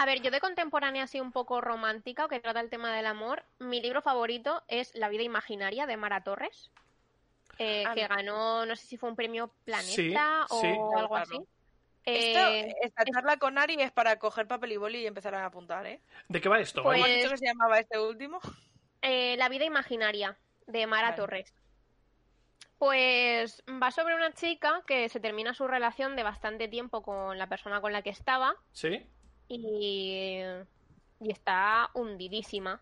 A ver, yo de contemporánea así un poco romántica o que trata el tema del amor, mi libro favorito es La vida imaginaria de Mara Torres, eh, Ah, que ganó, no sé si fue un premio Planeta Sí, o sí. algo Claro. así. Esto, Eh, esta charla con Ari es para coger papel y boli y empezar a apuntar, ¿eh? ¿De qué va esto? Pues- ¿Cómo has Vale. dicho que se llamaba este último? eh, La vida imaginaria, de Mara Vale. Torres. Pues va sobre una chica que se termina su relación de bastante tiempo con la persona con la que estaba ¿Sí? y, y está hundidísima.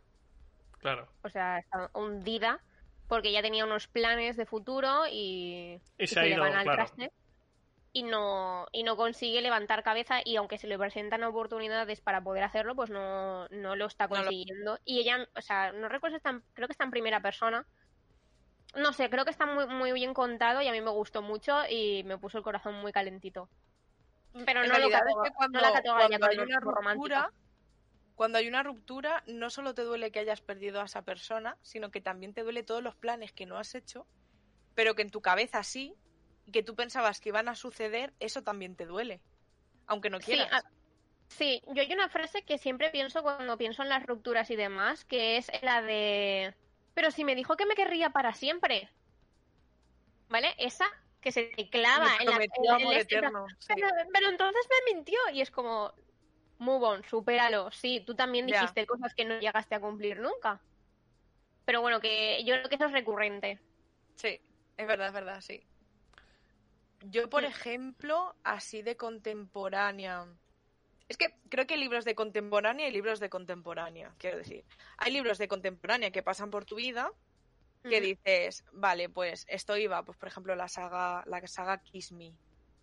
Claro. O sea, está hundida porque ya tenía unos planes de futuro y, Y se ha le van al claro. traste y no, y no consigue levantar cabeza y aunque se le presentan oportunidades para poder hacerlo, pues no, no lo está No lo- consiguiendo. Y ella, o sea, no recuerdo está en- creo que está en primera persona. No sé, creo que está muy, muy bien contado y a mí me gustó mucho y me puso el corazón muy calentito. Pero En no, lo es que cuando, no la cuando hay una ruptura, cuando hay una ruptura, no solo te duele que hayas perdido a esa persona, sino que también te duele todos los planes que no has hecho, pero que en tu cabeza sí, y que tú pensabas que iban a suceder, eso también te duele. Aunque no Sí, quieras. a- sí, yo hay una frase que siempre pienso cuando pienso en las rupturas y demás, que es la de... Pero si me dijo que me querría para siempre. ¿Vale? Esa que se te clava Me en la... en- eterno. sí. pero, pero entonces me mintió y es como... Move on, supéralo. Sí, tú también Ya. dijiste cosas que no llegaste a cumplir nunca. Pero bueno, que yo creo que eso es recurrente. Sí, es verdad, es verdad, sí. Yo, por Mm. ejemplo, así de contemporánea. Es que creo que hay libros de contemporánea y libros de contemporánea, quiero decir. Hay libros de contemporánea que pasan por tu vida que dices, vale, pues esto iba, pues por ejemplo la saga, la saga Kiss Me.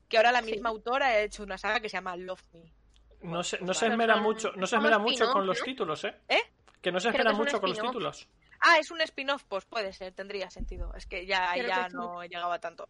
Que ahora la Sí. misma autora ha hecho una saga que se llama Love Me. No se, no se esmera mucho, no se como esmera mucho con los ¿no? títulos, ¿eh? ¿Eh? Que no se espera es mucho con los títulos. Ah, es un spin-off, pues puede ser, tendría sentido. Es que ya, Creo ya que sí. no llegaba tanto.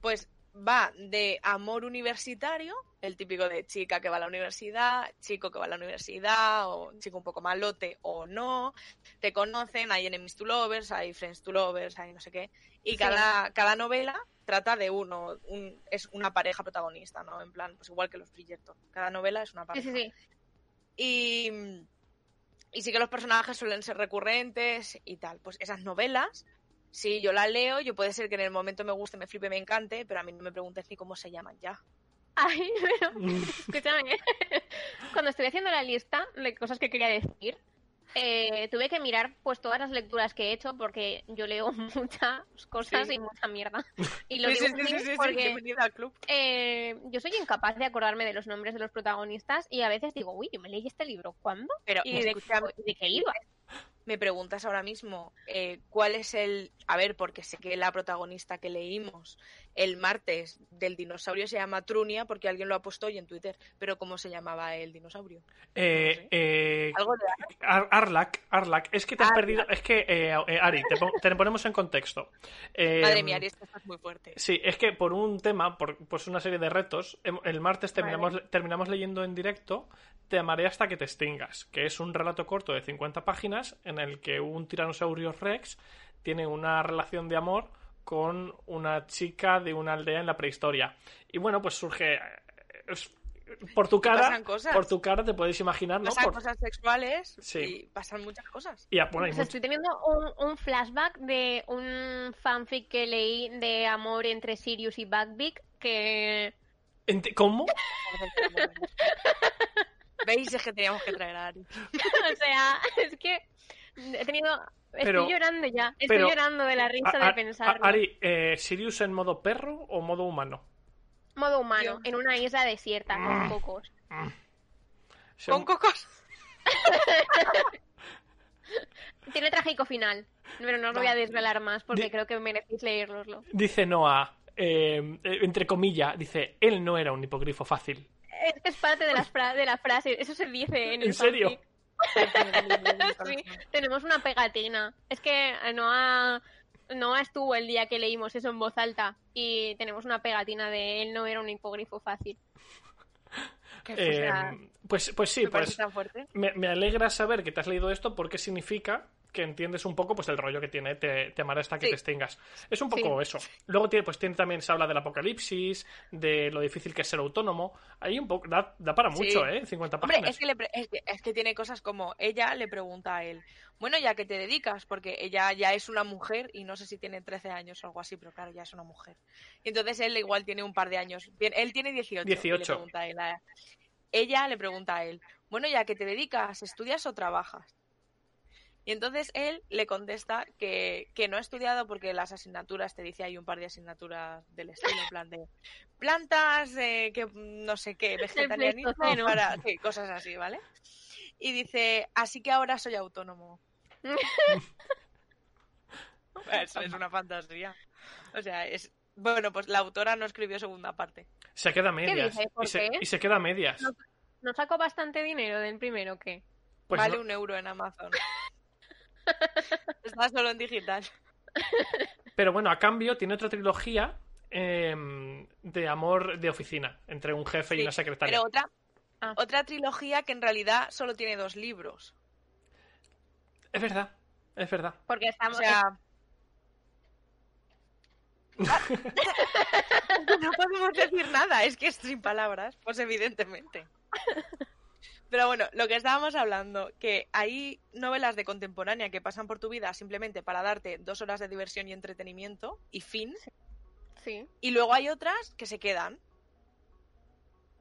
Pues va de amor universitario, el típico de chica que va a la universidad, chico que va a la universidad, o chico un poco malote o no. Te conocen, hay enemies to lovers, hay friends to lovers, hay no sé qué. Y Sí. cada, cada novela trata de uno, un- es una pareja protagonista, ¿no? En plan, pues igual que los Bridgerton. Cada novela es una pareja. sí, sí. Y, y sí que los personajes suelen ser recurrentes y tal. Pues esas novelas, si yo las leo, yo puede ser que en el momento me guste, me flipe, me encante, pero a mí no me preguntes ni cómo se llaman ya. Ay, pero escúchame. Cuando estoy haciendo la lista de cosas que quería decir, eh, tuve que mirar pues todas las lecturas que he hecho porque yo leo muchas cosas Sí. y mucha mierda. Y lo Sí, digo sí, sí, sí, sí, sí, porque al club. eh, yo soy incapaz de acordarme de los nombres de los protagonistas y a veces digo, uy, yo me leí este libro, ¿cuándo? Pero ¿Y de, de qué iba? Me preguntas ahora mismo eh, cuál es el... A ver, porque sé que la protagonista que leímos el martes del dinosaurio se llama Trunia porque alguien lo ha puesto hoy en Twitter, pero ¿cómo se llamaba el dinosaurio? Eh, No sé. eh, Algo de... Ar- Arlac, Arlac, es que te has Arlac. perdido. Es que, eh, eh, Ari, te, pon- te ponemos en contexto. Eh, Madre mía, Ari, esto es muy fuerte. Sí, es que por un tema, por pues una serie de retos, el martes terminamos, terminamos leyendo en directo Te amaré hasta que te extingas, que es un relato corto de 50 páginas en el que un tiranosaurio rex tiene una relación de amor con una chica de una aldea en la prehistoria. Y bueno, pues surge... eh, es- por tu cara, pasan cosas. por tu cara te puedes imaginar, ¿no? Pasan Por- cosas sexuales Sí. y pasan muchas cosas. y, ah, bueno, Pues mucho- estoy teniendo un, un flashback de un fanfic que leí de amor entre Sirius y Buckbeak que... ¿Cómo? ¿Veis? Es que teníamos que traer a Ari. o sea, es que he tenido... Estoy llorando ya. Estoy pero- llorando de la risa A- de a- Ari, eh, ¿Sirius en modo perro o modo humano? Modo humano, en una isla desierta con cocos. Se- Con cocos. Tiene trágico final, pero no os lo voy a desvelar más porque creo que merecéis leerloslo. Dice Noah, eh, eh, entre comillas, dice, él no era un hipogrifo fácil. Es que es parte de, las fra- de la frase, eso se dice en el ¿En serio? Sí, tenemos una pegatina. Es que Noah, Noah estuvo el día que leímos eso en voz alta y tenemos una pegatina de él no era un hipogrifo fácil. Eh, pues, pues sí, Me pues me, me alegra saber que te has leído esto porque significa que entiendes un poco pues el rollo que tiene te, te hasta que Sí. te extingas. Es un poco eso. Luego tiene, pues tiene también, se habla del apocalipsis, de lo difícil que es ser autónomo. Hay un poco, da, da para mucho, Sí. ¿eh? 50 Hombre, páginas. es que, le pre- es, que, es que tiene cosas como ella le pregunta a él, bueno, ¿ya que te dedicas? Porque ella ya es una mujer y no sé si tiene 13 años o algo así, pero claro, ya es una mujer. Y entonces él igual tiene un par de años. Bien, él tiene 18. y le 18. pregunta a él a- ella le pregunta a él, bueno, ¿ya que te dedicas? ¿Estudias o trabajas? Y entonces él le contesta que, que no ha estudiado porque las asignaturas, te dice, hay un par de asignaturas del estilo, en plan de plantas, eh, que no sé qué, vegetarianismo, para, sí, cosas así, ¿vale? Y dice, así que ahora soy autónomo. Eso es una fantasía. O sea, es... Bueno, pues la autora no escribió segunda parte. Se queda a medias. y, se, qué? y se queda a medias. No. ¿No sacó bastante dinero del primero que Pues vale no- un euro en Amazon. Está solo en digital. Pero bueno, a cambio tiene otra trilogía em, de amor de oficina entre un jefe y una secretaria. Pero otra, Ah. otra trilogía que en realidad solo tiene dos libros. Es verdad, es verdad. porque O estamos sea... no podemos decir nada, es que es sin palabras, pues evidentemente. Pero bueno, lo que estábamos hablando, que hay novelas de contemporánea que pasan por tu vida simplemente para darte dos horas de diversión y entretenimiento y fin, sí. y luego hay otras que se quedan.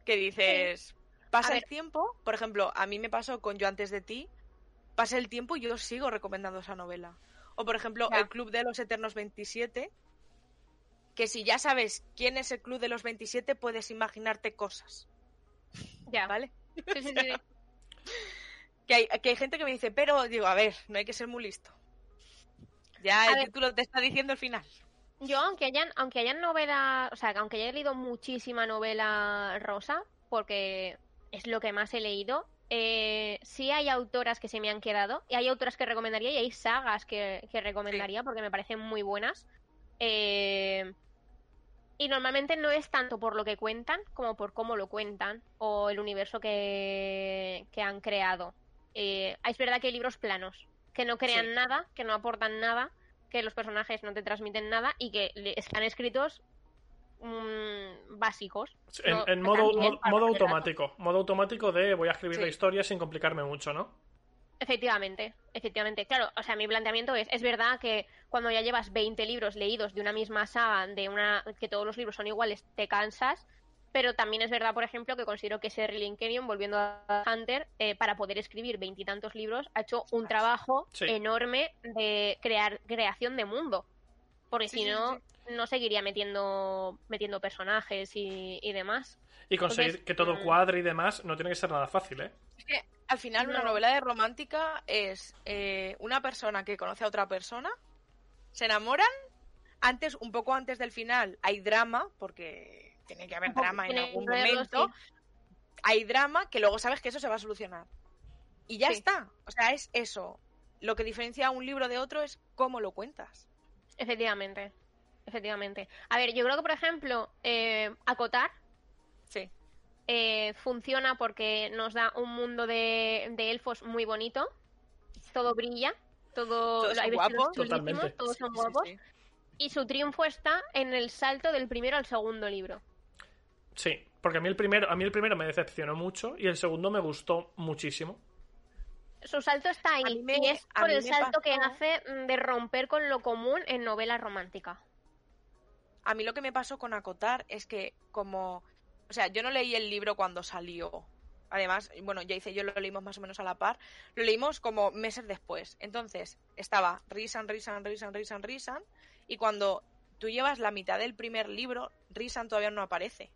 Que dices, pasa A el ver. tiempo, por ejemplo, a mí me pasó con Yo antes de ti, pasa el tiempo y yo sigo recomendando esa novela. O por ejemplo, Ya. El Club de los Eternos 27, que si ya sabes quién es el Club de los 27, puedes imaginarte cosas, Ya. ¿vale? Sí, sí, sí, sí. Que hay, que hay gente que me dice, pero digo, a ver, no hay que ser muy listo. Ya A el ver. título te está diciendo el final. Yo, aunque hayan, aunque hayan novela, o sea, que aunque haya leído muchísima novela rosa, porque es lo que más he leído, eh, sí hay autoras que se me han quedado, y hay autoras que recomendaría, y hay sagas que, que recomendaría, porque me parecen muy buenas. Eh, y normalmente no es tanto por lo que cuentan, como por cómo lo cuentan, o el universo que, que han creado. Eh, es verdad que hay libros planos, que no crean Sí. nada, que no aportan nada, que los personajes no te transmiten nada y que le- están escritos mm, básicos. En, No, en modo, modo automático. Modo automático de voy a escribir la historia sin complicarme mucho, ¿no? Efectivamente, efectivamente. Claro, o sea, mi planteamiento es, es verdad que cuando ya llevas 20 libros leídos de una misma saga, de una que todos los libros son iguales, te cansas, pero también es verdad, por ejemplo, que considero que Sherry Lynn Kenyon, volviendo a Hunter, eh, para poder escribir veintitantos libros, ha hecho un trabajo Sí. enorme de crear creación de mundo. Porque Sí, si sí, no, no seguiría metiendo, metiendo personajes y, y demás. Y conseguir Entonces, que todo mm. cuadre y demás no tiene que ser nada fácil, ¿eh? Es que al final una No. novela de romántica es eh, una persona que conoce a otra persona, se enamoran, antes, un poco antes del final, hay drama, porque tiene que haber drama en algún momento. Hay drama que luego sabes que eso se va a solucionar. Y ya Sí. está. O sea, es eso. Lo que diferencia un libro de otro es cómo lo cuentas. Efectivamente, efectivamente. A ver, yo creo que, por ejemplo, eh, acotar Sí. Eh, funciona porque nos da un mundo de, de elfos muy bonito. Todo brilla, todo Todos hay son vestidos guapos. chulísimos, todos son sí, guapos. sí. Y su triunfo está en el salto del primero al segundo libro. Sí, porque a mí el primero, a mí el primero me decepcionó mucho y el segundo me gustó muchísimo. Su salto está ahí me- y es por el me salto que hace mm, de romper con lo común en novela romántica. A mí lo que me pasó con Acotar es que como... O sea, yo no leí el libro cuando salió. Además, bueno, ya hice yo lo leímos más o menos a la par. Lo leímos como meses después. Entonces, estaba Risan, Risan, Risan, Risan, Risan. Y cuando tú llevas la mitad del primer libro, Risan todavía no aparece.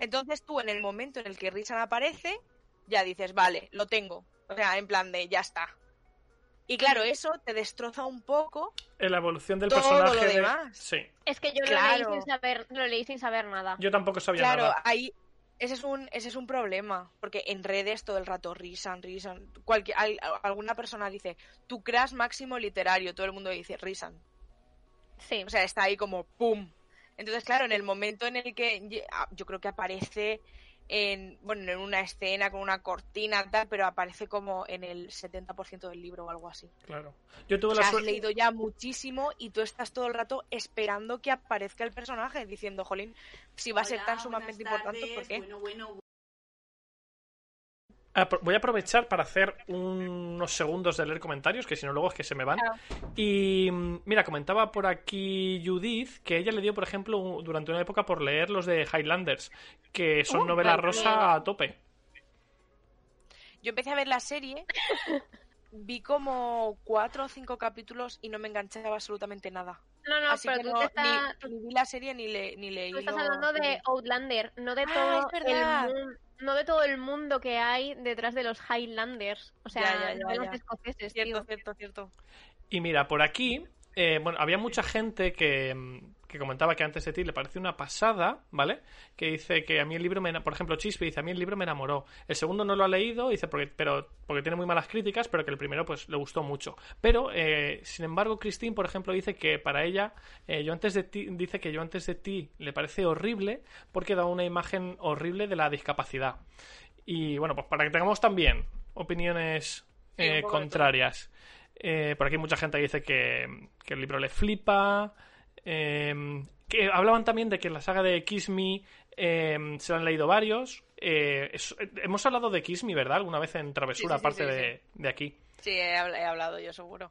Entonces tú en el momento en el que Risan aparece, ya dices, vale, lo tengo. O sea, en plan de, ya está. Y claro, eso te destroza un poco. En la evolución del Todo personaje. lo de- demás. Sí, es que yo lo Claro. leí sin saber, lo leí sin saber nada. yo tampoco sabía Claro, nada. ahí ese es un ese es un problema, porque en redes todo el rato risan, risan. Cualquier, al- alguna persona dice, tu crash máximo literario, todo el mundo dice risan. Sí. O sea, está ahí como pum. Entonces, claro, en el momento en el que ye- ah, yo creo que aparece en, bueno, en una escena con una cortina, tal, pero aparece como en el 70% del libro o algo así. Claro. Yo tuve O la sea, has suerte. leído ya muchísimo y tú estás todo el rato esperando que aparezca el personaje, diciendo, jolín, si va a ser Hola, tan sumamente buenas importante, ¿por tardes. qué? Bueno, bueno, Voy a aprovechar para hacer unos segundos de leer comentarios, que si no luego es que se me van. Y mm, mira, comentaba por aquí Judith que ella le dio, por ejemplo, durante una época por leer los de Highlanders, que son Uh, novela rosa a tope. Yo empecé a ver la serie, vi como cuatro o cinco capítulos y no me enganchaba absolutamente nada. No, no, Así pero que tú, no, te ni, ni vi la serie ni, le, ni leí tú estás lo- hablando de Outlander, no de Ah, todo es verdad. el mundo. No de todo el mundo que hay detrás de los Highlanders. O sea, Ya, ya, ya, de los ya. escoceses, Cierto, tío. cierto, cierto. Y mira, por aquí, eh, bueno, había mucha gente que, mm, que comentaba que antes de ti le pareció una pasada, ¿vale? Que dice que a mí el libro, me, por ejemplo, Chispe dice, a mí el libro me enamoró. El segundo no lo ha leído, dice, porque, pero, porque tiene muy malas críticas, pero que el primero, pues, le gustó mucho. Pero, eh, sin embargo, Christine, por ejemplo, dice que para ella, eh, yo antes de ti, dice que yo antes de ti le parece horrible porque da una imagen horrible de la discapacidad. Y bueno, pues para que tengamos también opiniones eh, contrarias. Eh, por aquí mucha gente dice que, que el libro le flipa. Eh, que hablaban también de que la saga de Kiss Me eh, se lo han leído varios. Eh, es- hemos hablado de Kiss Me, ¿verdad? Alguna vez en Travesura, Sí, sí, sí, aparte sí, de, de aquí. Sí, he, habl- he hablado yo seguro.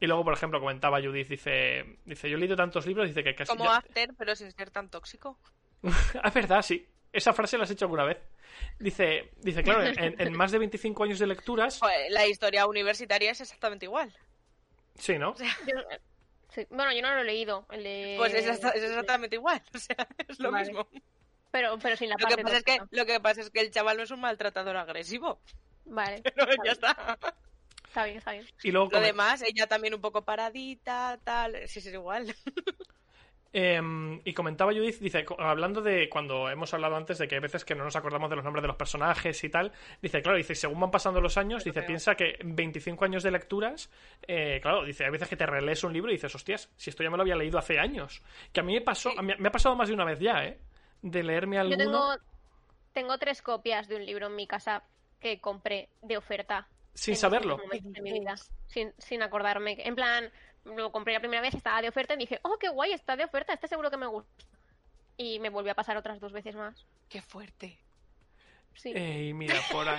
Y luego, por ejemplo, comentaba Judith, dice, dice yo he leído tantos libros, dice que casi... Como ya- After, pero sin ser tan tóxico. Ah, es verdad, sí. Esa frase la has hecho alguna vez. Dice, dice claro, en, en más de 25 años de lecturas... La historia universitaria es exactamente igual. Sí, ¿no? Yo- sí. Bueno, yo no lo he leído. El de... Pues es, exacta- es exactamente igual. O sea, es lo Vale. mismo. Pero, pero sin la Lo que, parte pasa es que, lo que pasa es que el chaval no es un maltratador agresivo. Vale, Pero ya está. está bien, está bien. Y luego Lo demás, ella también un poco paradita, tal. Sí, sí, es igual. Em, y comentaba Judith, dice, hablando de cuando hemos hablado antes de que hay veces que no nos acordamos de los nombres de los personajes y tal, dice, claro, dice, según van pasando los años, dice, piensa que 25 años de lecturas, eh, claro, dice, hay veces que te relees un libro y dices, hostias, si esto ya me lo había leído hace años. Que a mí me pasó, Sí. a mí- me ha pasado más de una vez ya, ¿eh? De leerme Yo alguno. tengo, tengo tres copias de un libro en mi casa que compré de oferta. Sin saberlo. distintos momentos de mi vida, sin, sin acordarme. En plan, lo compré la primera vez, estaba de oferta y dije, oh, qué guay, está de oferta, este seguro que me gusta. Y me volvió a pasar otras dos veces más. Qué fuerte. Sí. Eh, y mira, por, a-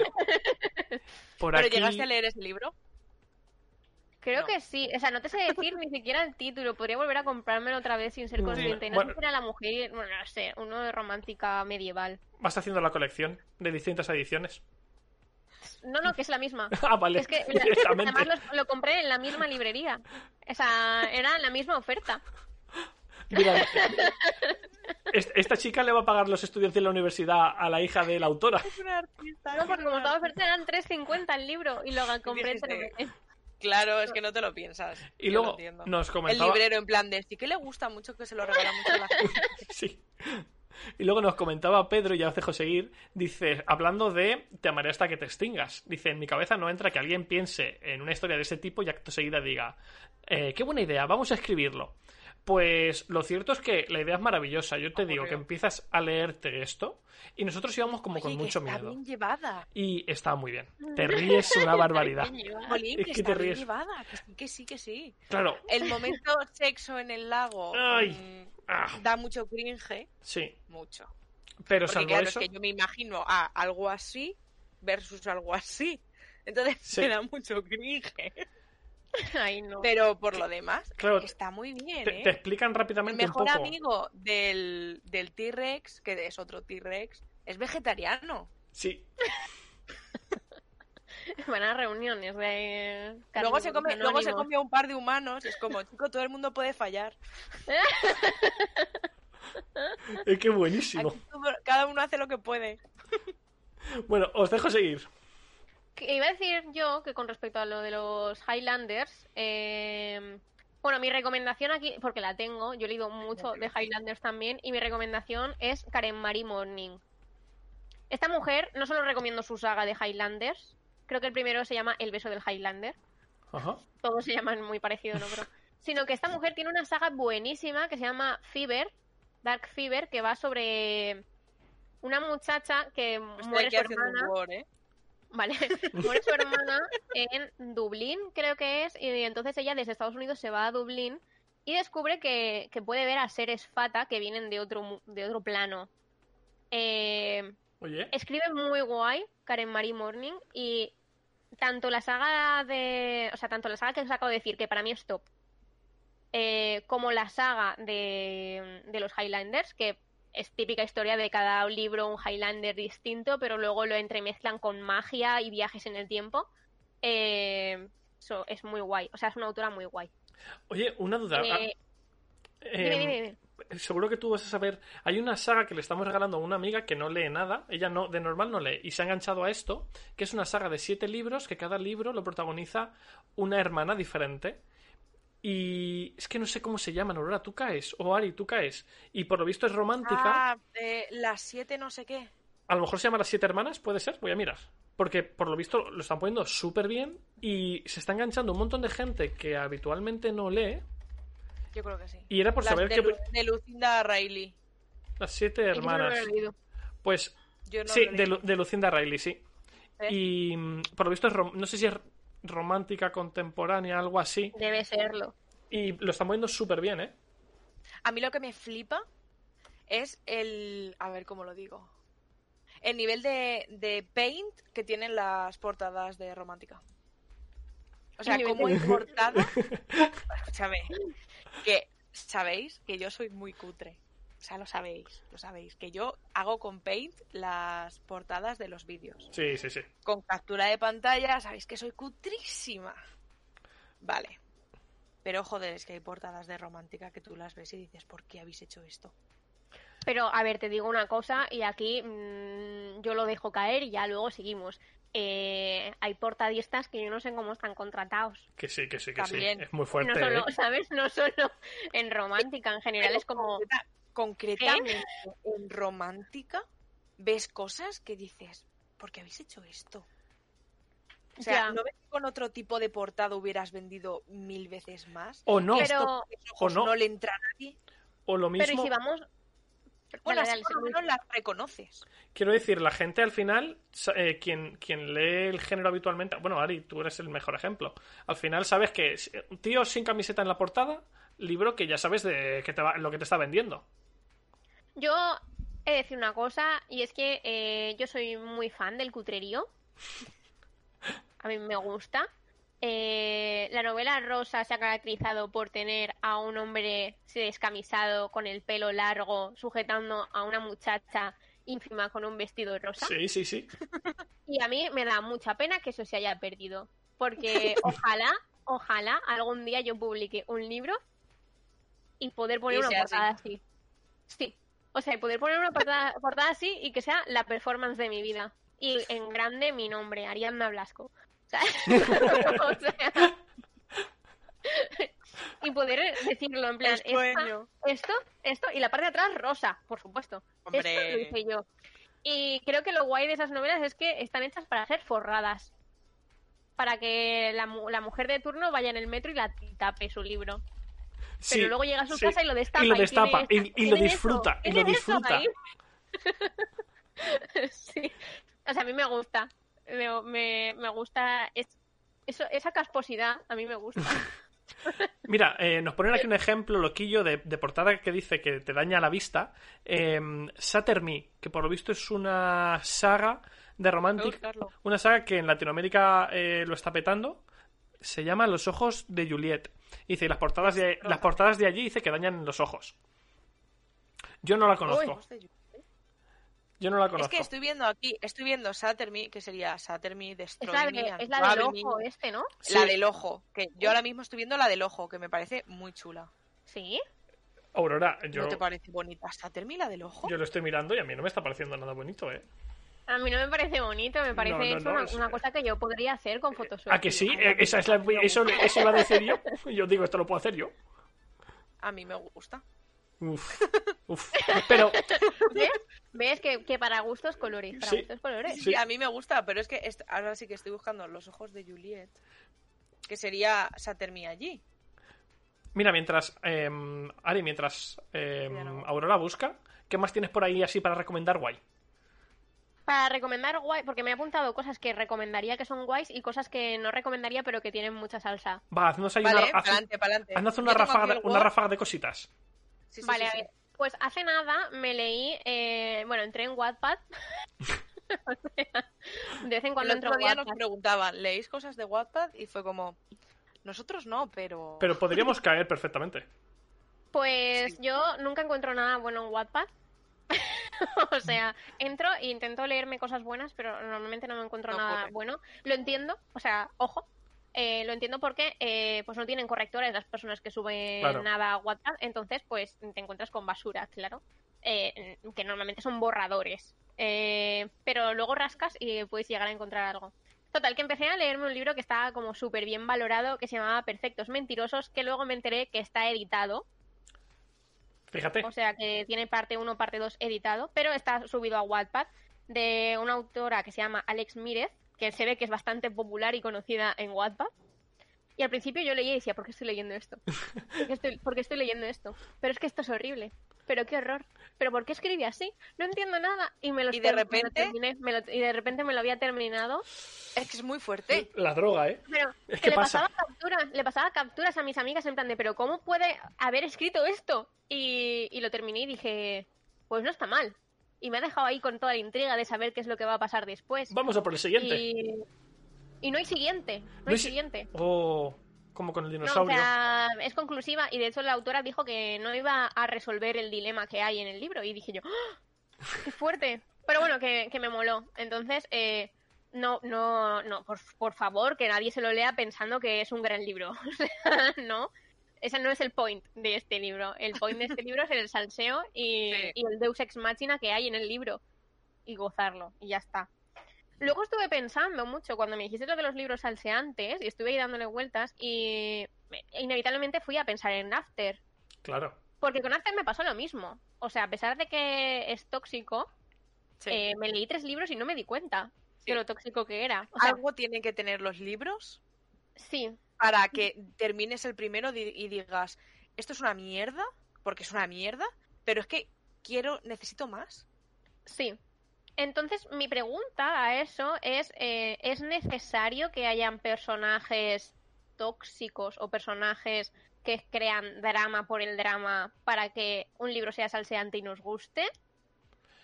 por ¿Pero aquí... llegaste a leer ese libro? Creo no. que sí. O sea, no te sé decir ni siquiera el título. Podría volver a comprármelo otra vez sin ser consciente. No bueno. sé si era la mujer, bueno, no sé, uno de romántica medieval. Vas haciendo la colección de distintas ediciones. No, no, que es la misma. Ah, vale, Es que además lo, lo compré en la misma librería. O sea, era la misma oferta. Mira, est- esta chica le va a pagar los estudios de la universidad a la hija de la autora. Es una artista. No, porque como estaba oferta eran 3.50 el libro y lo compré en Claro, es que no te lo piensas. Y luego nos El comentaba... librero en plan de sí que le gusta mucho que se lo regala mucho a la gente. Sí. Y luego nos comentaba Pedro, y ya os dejo seguir, dice, hablando de te amaré hasta que te extingas. Dice, en mi cabeza no entra que alguien piense en una historia de ese tipo y acto seguida diga, "Eh, qué buena idea, vamos a escribirlo. Pues lo cierto es que la idea es maravillosa. Yo te digo que empiezas a leerte esto y nosotros íbamos como con que mucho está miedo. bien llevada. Y está muy bien. Te ríes una barbaridad. Jolín, Es que que está te bien ríes. llevada. Que sí, que sí, que sí. Claro. El momento sexo en el lago Ay. Ah, da mucho cringe. sí. Mucho. Pero Porque salvo claro, eso... es que yo me imagino a algo así versus algo así. Entonces Sí. me da mucho cringe. Ay, no. Pero por lo demás, Claro, está muy bien, Te, ¿eh? te explican El rápidamente un mejor poco. amigo del, del T-Rex, que es otro T-Rex, es vegetariano. Sí. Van a reuniones de... Luego se, come, luego se come a un par de humanos y es como, chico, todo el mundo puede fallar. Es que buenísimo. Aquí todo- cada uno hace lo que puede. Bueno, os dejo seguir. Que iba a decir yo que con respecto a lo de los Highlanders, eh, bueno, mi recomendación aquí, porque la tengo, yo he leído mucho de Highlanders también, y mi recomendación es Karen Marie Morning. Esta mujer, no solo recomiendo su saga de Highlanders, creo que el primero se llama El beso del Highlander, Ajá. todos se llaman muy parecido, ¿no? Pero, sino que esta mujer tiene una saga buenísima que se llama Fever, Dark Fever, que va sobre una muchacha que muere su hermana. Word, ¿eh? Vale, muere su hermana en Dublín, creo que es, y entonces ella desde Estados Unidos se va a Dublín y descubre que, que puede ver a seres fata que vienen de otro, mu- de otro plano. Eh, Oye, escribe muy guay Karen Marie Morning y tanto la saga de. O sea, tanto la saga que os acabo de decir, que para mí es top, eh, como la saga de, de los Highlanders, que es típica historia de cada libro un Highlander distinto, pero luego lo entremezclan con magia y viajes en el tiempo. Eh, eso es muy guay. O sea, es una autora muy guay. oye, una duda. Eh, Ah, dime, em, dime, dime. Seguro que tú vas a saber. Hay una saga que le estamos regalando a una amiga que no lee nada. Ella no, de normal no lee. Y se ha enganchado a esto, que es una saga de siete libros, que cada libro lo protagoniza una hermana diferente. Y es que no sé cómo se llaman, Aurora, tú caes. O Ari, tú caes. Y por lo visto es romántica. Ah, eh, las siete no sé qué. A lo mejor se llama Las Siete Hermanas, puede ser, voy a mirar. Porque por lo visto lo están poniendo súper bien y se está enganchando un montón de gente que habitualmente no lee. Yo creo que sí. Y era por Las saber de, que. Lu- de Lucinda Riley. Las Siete Yo no lo Hermanas. he leído. Pues Yo no sí, lo de, leí. Lu- de Lucinda Riley, sí. ¿Eh? Y mm, por lo visto es. rom- No sé si es romántica, contemporánea, algo así. Debe serlo. Y lo están poniendo súper bien, ¿eh? A mí lo que me flipa es el. A ver cómo lo digo. El nivel de, de paint que tienen las portadas de Romántica. O sea, como de- en portada. Escúchame. Que sabéis que yo soy muy cutre. O sea, lo sabéis, lo sabéis. Que yo hago con paint las portadas de los vídeos. Sí, sí, sí. Con captura de pantalla, sabéis que soy cutrísima. Vale. Pero joder, es que hay portadas de romántica que tú las ves y dices, ¿por qué habéis hecho esto? Pero, a ver, te digo una cosa y aquí mm, yo lo dejo caer y ya luego seguimos. Eh, hay portadistas que yo no sé cómo están contratados. Que sí, que sí, que También. sí. Es muy fuerte, no solo, ¿eh? ¿sabes? No solo en romántica, en general Pero es como... concreta- concretamente en romántica ves cosas que dices, ¿por qué habéis hecho esto? O sea, Ya. ¿no ves que con otro tipo de portada hubieras vendido mil veces más? O no, Pero- o no. no. le entra a nadie. o lo mismo. Pero y si vamos... Bueno, Dale, así dale, por lo menos las reconoces. Quiero decir, la gente al final, eh, quien, quien lee el género habitualmente, bueno, Ari, tú eres el mejor ejemplo. Al final sabes que tío sin camiseta en la portada, libro que ya sabes de que te va- lo que te está vendiendo. Yo he de decir una cosa y es que eh, yo soy muy fan del cutrerío. A mí me gusta. Eh, la novela Rosa se ha caracterizado por tener a un hombre descamisado con el pelo largo sujetando a una muchacha ínfima con un vestido rosa. Sí, sí, sí. Y a mí me da mucha pena que eso se haya perdido. Porque ojalá, ojalá algún día yo publique un libro y poder poner Y una sea así. portada así. Sí. O sea, y poder poner una portada, portada así y que sea la performance de mi vida. Y en grande mi nombre, Ariadna Blasco. O sea, y poder decirlo en plan, esta- esto, esto, y la parte de atrás rosa, por supuesto. Esto lo Hombre, hice yo. Y creo que lo guay de esas novelas es que están hechas para ser forradas. Para que la, mu- la mujer de turno vaya en el metro y la tape su libro. Sí, Pero luego llega a su sí. casa y lo destapa. Y lo destapa, tiene- y- y lo tiene disfruta, y lo disfruta. sí. O sea, a mí me gusta. Me, me, me gusta. Es, eso, esa casposidad a mí me gusta. Mira, eh, nos ponen aquí un ejemplo loquillo de, de portada que dice que te daña la vista. Eh, Me, que por lo visto es una saga de romántica. buscarlo. Una saga que en Latinoamérica eh, lo está petando. Se llama Los ojos de Juliet. Dice, y las portadas de, las portadas de allí dice que dañan los ojos. Yo no la conozco. Yo no la Es conozco. que estoy viendo aquí, estoy viendo Satter Me, que sería Satter Me, Es Destroy la, Me, de, es la del ojo este, ¿no? Sí. La del ojo, que yo ahora mismo estoy viendo la del ojo, que me parece muy chula. Sí. Aurora, yo, ¿No te parece bonita Satter Me, la del ojo? yo lo estoy mirando y a mí no me está pareciendo nada bonito, ¿eh? A mí no me parece bonito, me parece no, eso no, una, es- una cosa que yo podría hacer con Photoshop. ¿A que sí? Eh, Esa es la, eso, eso iba a decir yo. Yo digo, esto lo puedo hacer yo. A mí me gusta. Uf, uf. Pero, ¿Ves? ¿Ves que, que para gustos colores? Para Sí. gustos colores. Sí. a mí me gusta, pero es que ahora sí que estoy buscando los ojos de Juliet, que sería Satter Me allí. mira, mientras. eh, Ari, mientras eh, no. Aurora busca, ¿qué más tienes por ahí así para recomendar guay? Para recomendar guay, porque me he apuntado cosas que recomendaría que son guays y cosas que no recomendaría pero que tienen mucha salsa. Va, haznos ahí Vale, una, haz- pa'lante, pa'lante. haznos una, ráfaga, una ráfaga de cositas. Sí, sí, vale, sí, a ver. Pues hace nada me leí, eh, bueno, entré en Wattpad. O sea, de vez en cuando El entro otro en día nos Wattpad. preguntaban, ¿leéis cosas de Wattpad? Y fue como, nosotros no, pero... Pero podríamos caer perfectamente. Pues Sí. yo nunca encuentro nada bueno en Wattpad. o sea, entro e intento leerme cosas buenas, pero normalmente no me encuentro No nada ocurre. bueno. Lo entiendo, o sea, ojo, eh, lo entiendo porque eh, pues no tienen correctores las personas que suben Claro. nada a Wattpad, entonces pues te encuentras con basura, claro, eh, que normalmente son borradores. Pero luego rascas y puedes llegar a encontrar algo. Total, que empecé a leerme un libro que estaba como súper bien valorado, que se llamaba Perfectos Mentirosos, que luego me enteré que está editado. Fíjate. O sea que tiene parte 1, parte 2 editado, pero está subido a Wattpad de una autora que se llama Alex Mírez, que se ve que es bastante popular y conocida en Wattpad. Y al principio yo leía y decía, ¿por qué estoy leyendo esto? ¿Por qué estoy, por qué estoy leyendo esto? Pero es que esto es horrible. Pero qué horror. ¿Pero por qué escribí así? No entiendo nada. Y me lo Y de ter- me lo repente- terminé, me lo- y de repente me lo había terminado. Es que es muy fuerte. La droga, ¿eh? Pero Es que que le pasa. pasaba capturas, le pasaba capturas a mis amigas en plan de, pero ¿cómo puede haber escrito esto? Y, y lo terminé y dije, pues no está mal. Y me ha dejado ahí con toda la intriga de saber qué es lo que va a pasar después. Vamos a por el siguiente. Y, y no hay siguiente, no, No hay hay si- siguiente. Oh, como con el No, o dinosaurio. sea, es conclusiva y de hecho la autora dijo que no iba a resolver el dilema que hay en el libro y dije yo, ¡Ah! ¡qué fuerte! Pero bueno, que, que me moló. Entonces, eh, no, no, no, por, por favor, que nadie se lo lea pensando que es un gran libro. O sea, no. Ese no es el point de este libro. El point de este libro es el salseo y, Sí. y el Deus Ex Machina que hay en el libro. Y gozarlo. Y ya está. Luego estuve pensando mucho cuando me dijiste lo de los libros salseantes y estuve ahí dándole vueltas y me- inevitablemente fui a pensar en After. Claro. Porque con After me pasó lo mismo. O sea, a pesar de que es tóxico, Sí. eh, me leí tres libros y no me di cuenta Sí. de lo tóxico que era. O sea, Algo tienen que tener los libros sí, para que termines el primero y digas, esto es una mierda, porque es una mierda, pero es que quiero, necesito más. sí. Entonces, mi pregunta a eso es, eh, ¿es necesario que hayan personajes tóxicos o personajes que crean drama por el drama para que un libro sea salseante y nos guste?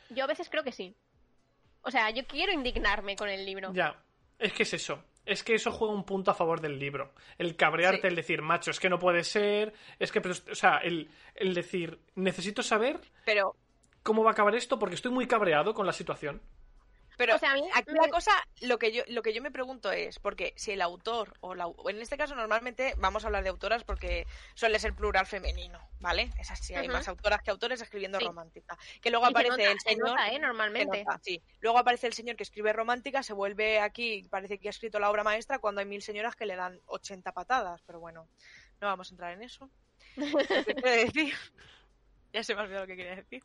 Yo a veces creo que sí. O sea, yo quiero indignarme con el libro. Ya. Es que es eso. Es que eso juega un punto a favor del libro. El cabrearte, Sí. el decir, macho, es que no puede ser. Es que, pero, o sea, el, el decir, necesito saber Pero, cómo va a acabar esto porque estoy muy cabreado con la situación. Pero O sea, a mí aquí la cosa, lo que yo, lo que yo me pregunto es, porque si el autor, o la, en este caso normalmente vamos a hablar de autoras porque suele ser plural femenino, ¿vale? Es así, hay más autoras que autores escribiendo Sí. romántica. Que luego Y se aparece nota, el se señor. nota, ¿eh? Se Normalmente. nota, sí. Luego aparece el señor que escribe romántica, se vuelve aquí, parece que ha escrito la obra maestra cuando hay mil señoras que le dan 80 patadas, pero bueno, no vamos a entrar en eso. ¿Qué decir? Ya se me ha olvidado lo que quería decir.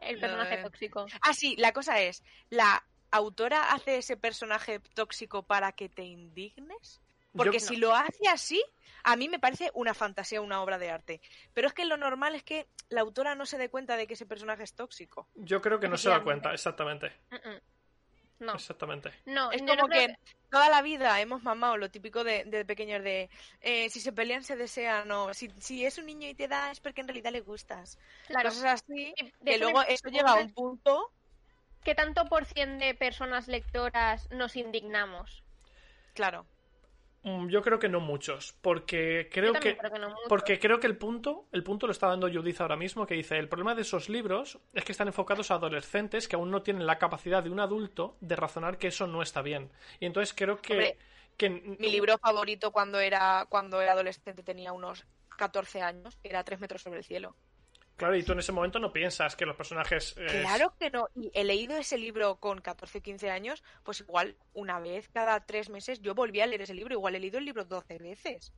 El personaje tóxico. Ah, sí, la cosa es, ¿la autora hace ese personaje tóxico para que te indignes? Porque Yo- si lo hace así, a mí me parece una fantasía, una obra de arte. Pero es que lo normal es que la autora no se dé cuenta de que ese personaje es tóxico. Yo creo que no se da cuenta, exactamente. No, Exactamente. no, Es como no creo que toda la vida hemos mamado lo típico de, de pequeños de eh, si se pelean se desean o si, si es un niño y te da es porque en realidad le gustas. Claro. Cosas así, Sí, de que luego eso llega a un punto... ¿Qué tanto por cien de personas lectoras nos indignamos? Claro, Yo creo que no muchos, porque creo que creo que no porque creo que el punto, el punto lo está dando Judith ahora mismo, que dice, el problema de esos libros es que están enfocados a adolescentes que aún no tienen la capacidad de un adulto de razonar que eso no está bien. Y entonces creo que, Hombre, que mi libro favorito cuando era, cuando era adolescente tenía unos 14 años, era Tres metros sobre el cielo. Claro, y tú en ese momento no piensas que los personajes... eh, Claro que no. Y he leído ese libro con 14 o 15 años, pues igual una vez cada tres meses yo volví a leer ese libro. Igual he leído el libro 12 veces.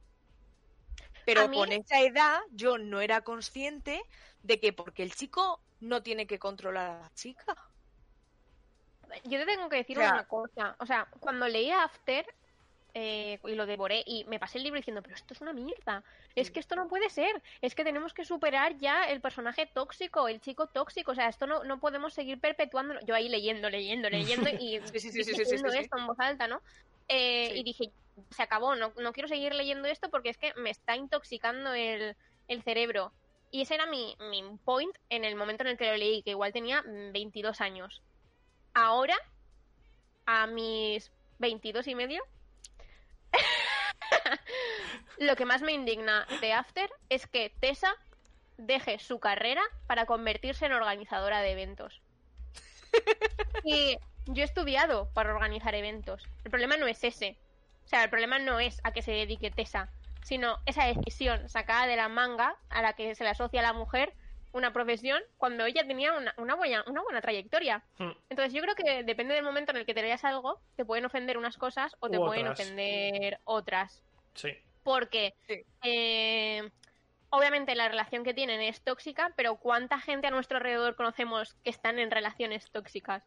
Pero mí- con esa edad yo no era consciente de que porque el chico no tiene que controlar a la chica. Yo te tengo que decir O sea- una cosa. O sea, cuando leí After, eh, y lo devoré y me pasé el libro diciendo, pero esto es una mierda, es que esto no puede ser, es que tenemos que superar ya el personaje tóxico, el chico tóxico, o sea, esto no, no podemos seguir perpetuando. Yo ahí leyendo, leyendo, leyendo y Sí, esto en voz alta, ¿no? Eh. Y dije, se acabó, no, no quiero seguir leyendo esto porque es que me está intoxicando el, el cerebro. Y ese era mi, mi point en el momento en el que lo leí, que igual tenía mm, 22 años. Ahora, a mis 22 y medio, lo que más me indigna de After es que Tessa deje su carrera para convertirse en organizadora de eventos. Y yo he estudiado para organizar eventos. El problema no es ese. O sea, el problema no es a que se dedique Tessa, sino esa decisión sacada de la manga a la que se le asocia a la mujer una profesión cuando ella tenía una, una buena, una buena trayectoria. Hmm. Entonces yo creo que depende del momento en el que te leas algo, te pueden ofender unas cosas o te U pueden otras. ofender otras. Sí. Porque Sí. eh, obviamente la relación que tienen es tóxica, pero ¿cuánta gente a nuestro alrededor conocemos que están en relaciones tóxicas?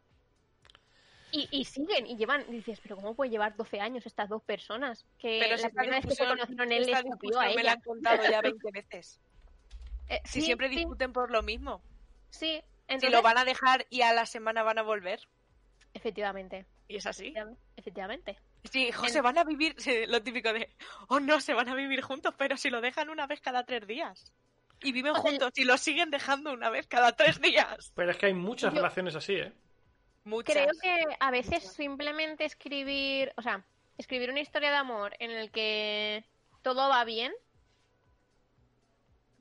Y, y siguen, y llevan, y dices, pero ¿cómo puede llevar 12 años estas dos personas? Que Pero la primera vez que se conocieron él le esta escupió discusión a me la ella. han contado ya 20 veces. Eh, Si sí, siempre sí, discuten por lo mismo. Sí, Si entonces, lo van a dejar y a la semana van a volver. efectivamente, Y es así. efectivamente. Sí, hijo, En- se van a vivir, sí, lo típico de, oh no, se van a vivir juntos, pero si lo dejan una vez cada tres días. Y viven O juntos y lo siguen dejando una vez cada tres días. Pero es que hay muchas Yo- relaciones así, ¿eh? Muchas. Creo que a veces simplemente escribir, o sea, escribir una historia de amor en el que todo va bien,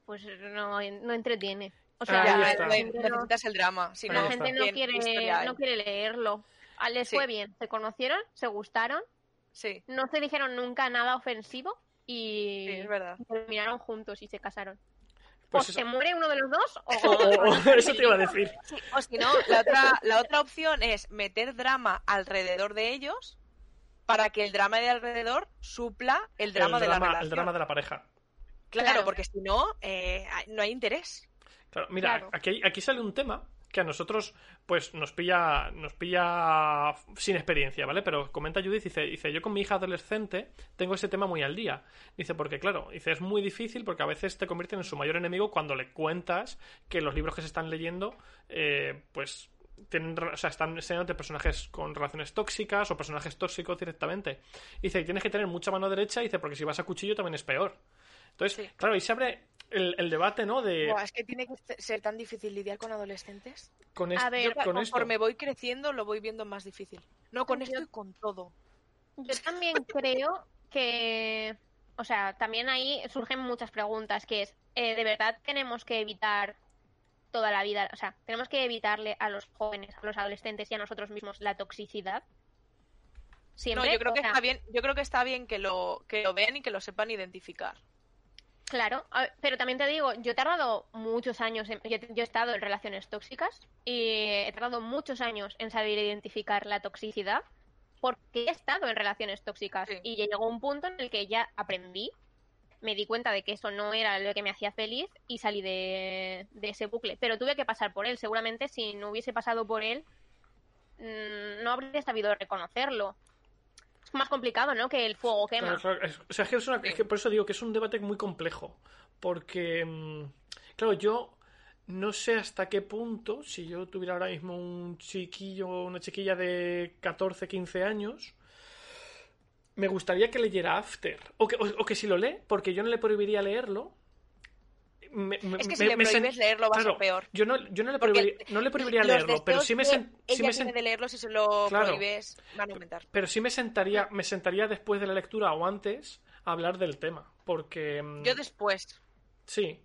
pues no, no entretiene. O sea, Ahí Ya, la necesitas el drama. Si la no, gente no ¿qué- qué quiere, historia no quiere leerlo. Ah, Les Sí. fue bien, se conocieron, se gustaron, Sí, no se dijeron nunca nada ofensivo y sí, es verdad. terminaron juntos y se casaron. Pues o eso- se muere uno de los dos o, O- o- o- eso te iba a decir. O si no, la otra, la otra opción es meter drama alrededor de ellos para que el drama de alrededor supla el drama el, de la drama, relación. el drama de la pareja. Claro, Claro. porque si no, eh, no hay interés. Claro, mira, Claro. Aquí, aquí sale un tema que a nosotros pues nos pilla nos pilla sin experiencia, ¿vale? Pero comenta Judith, dice, dice, yo con mi hija adolescente tengo ese tema muy al día. Dice, porque claro, dice, es muy difícil porque a veces te convierten en su mayor enemigo cuando le cuentas que los libros que se están leyendo, eh, pues tienen, o sea, están enseñándote personajes con relaciones tóxicas o personajes tóxicos directamente. Dice, y tienes que tener mucha mano derecha, dice, porque si vas a cuchillo también es peor. Entonces, Sí. claro, ahí se abre el, el debate, ¿no? De Buah, es que tiene que se- ser tan difícil lidiar con adolescentes. con, A ver, Yo con esto. conforme voy creciendo lo voy viendo más difícil. No con Yo- esto y con todo. Yo también creo que, o sea, también ahí surgen muchas preguntas, que es, eh, ¿de verdad tenemos que evitar toda la vida, o sea, tenemos que evitarle a los jóvenes, a los adolescentes y a nosotros mismos la toxicidad? Siempre, No, yo creo que sea, está bien, yo creo que está bien que lo, que lo vean y que lo sepan identificar. Claro, pero también te digo, yo he tardado muchos años, en- yo, yo he estado en relaciones tóxicas y he tardado muchos años en saber identificar la toxicidad porque he estado en relaciones tóxicas Sí. y llegó un punto en el que ya aprendí, me di cuenta de que eso no era lo que me hacía feliz y salí de, de ese bucle. Pero tuve que pasar por él, seguramente si no hubiese pasado por él mm, no habría sabido reconocerlo. Más complicado, ¿no? Que el fuego quema. Claro, claro, es- o sea, es que es una- es que por eso digo que es un debate muy complejo. Porque, mm, claro, yo no sé hasta qué punto, si yo tuviera ahora mismo un chiquillo o una chiquilla de 14, 15 años, me gustaría que leyera After. O que, o- o que si lo lee, porque yo no le prohibiría leerlo. Me- me- Es que me- si le me prohíbes leerlo va a claro, ser peor. Yo no, yo no le prohibiría, no le prohibiría leerlo, pero sí me, sen- sí me sen- de leerlo si se lo Claro. prohíbes van a aumentar. pero sí me sentaría, me sentaría después de la lectura o antes a hablar del tema. Porque. mm, Yo después, Sí.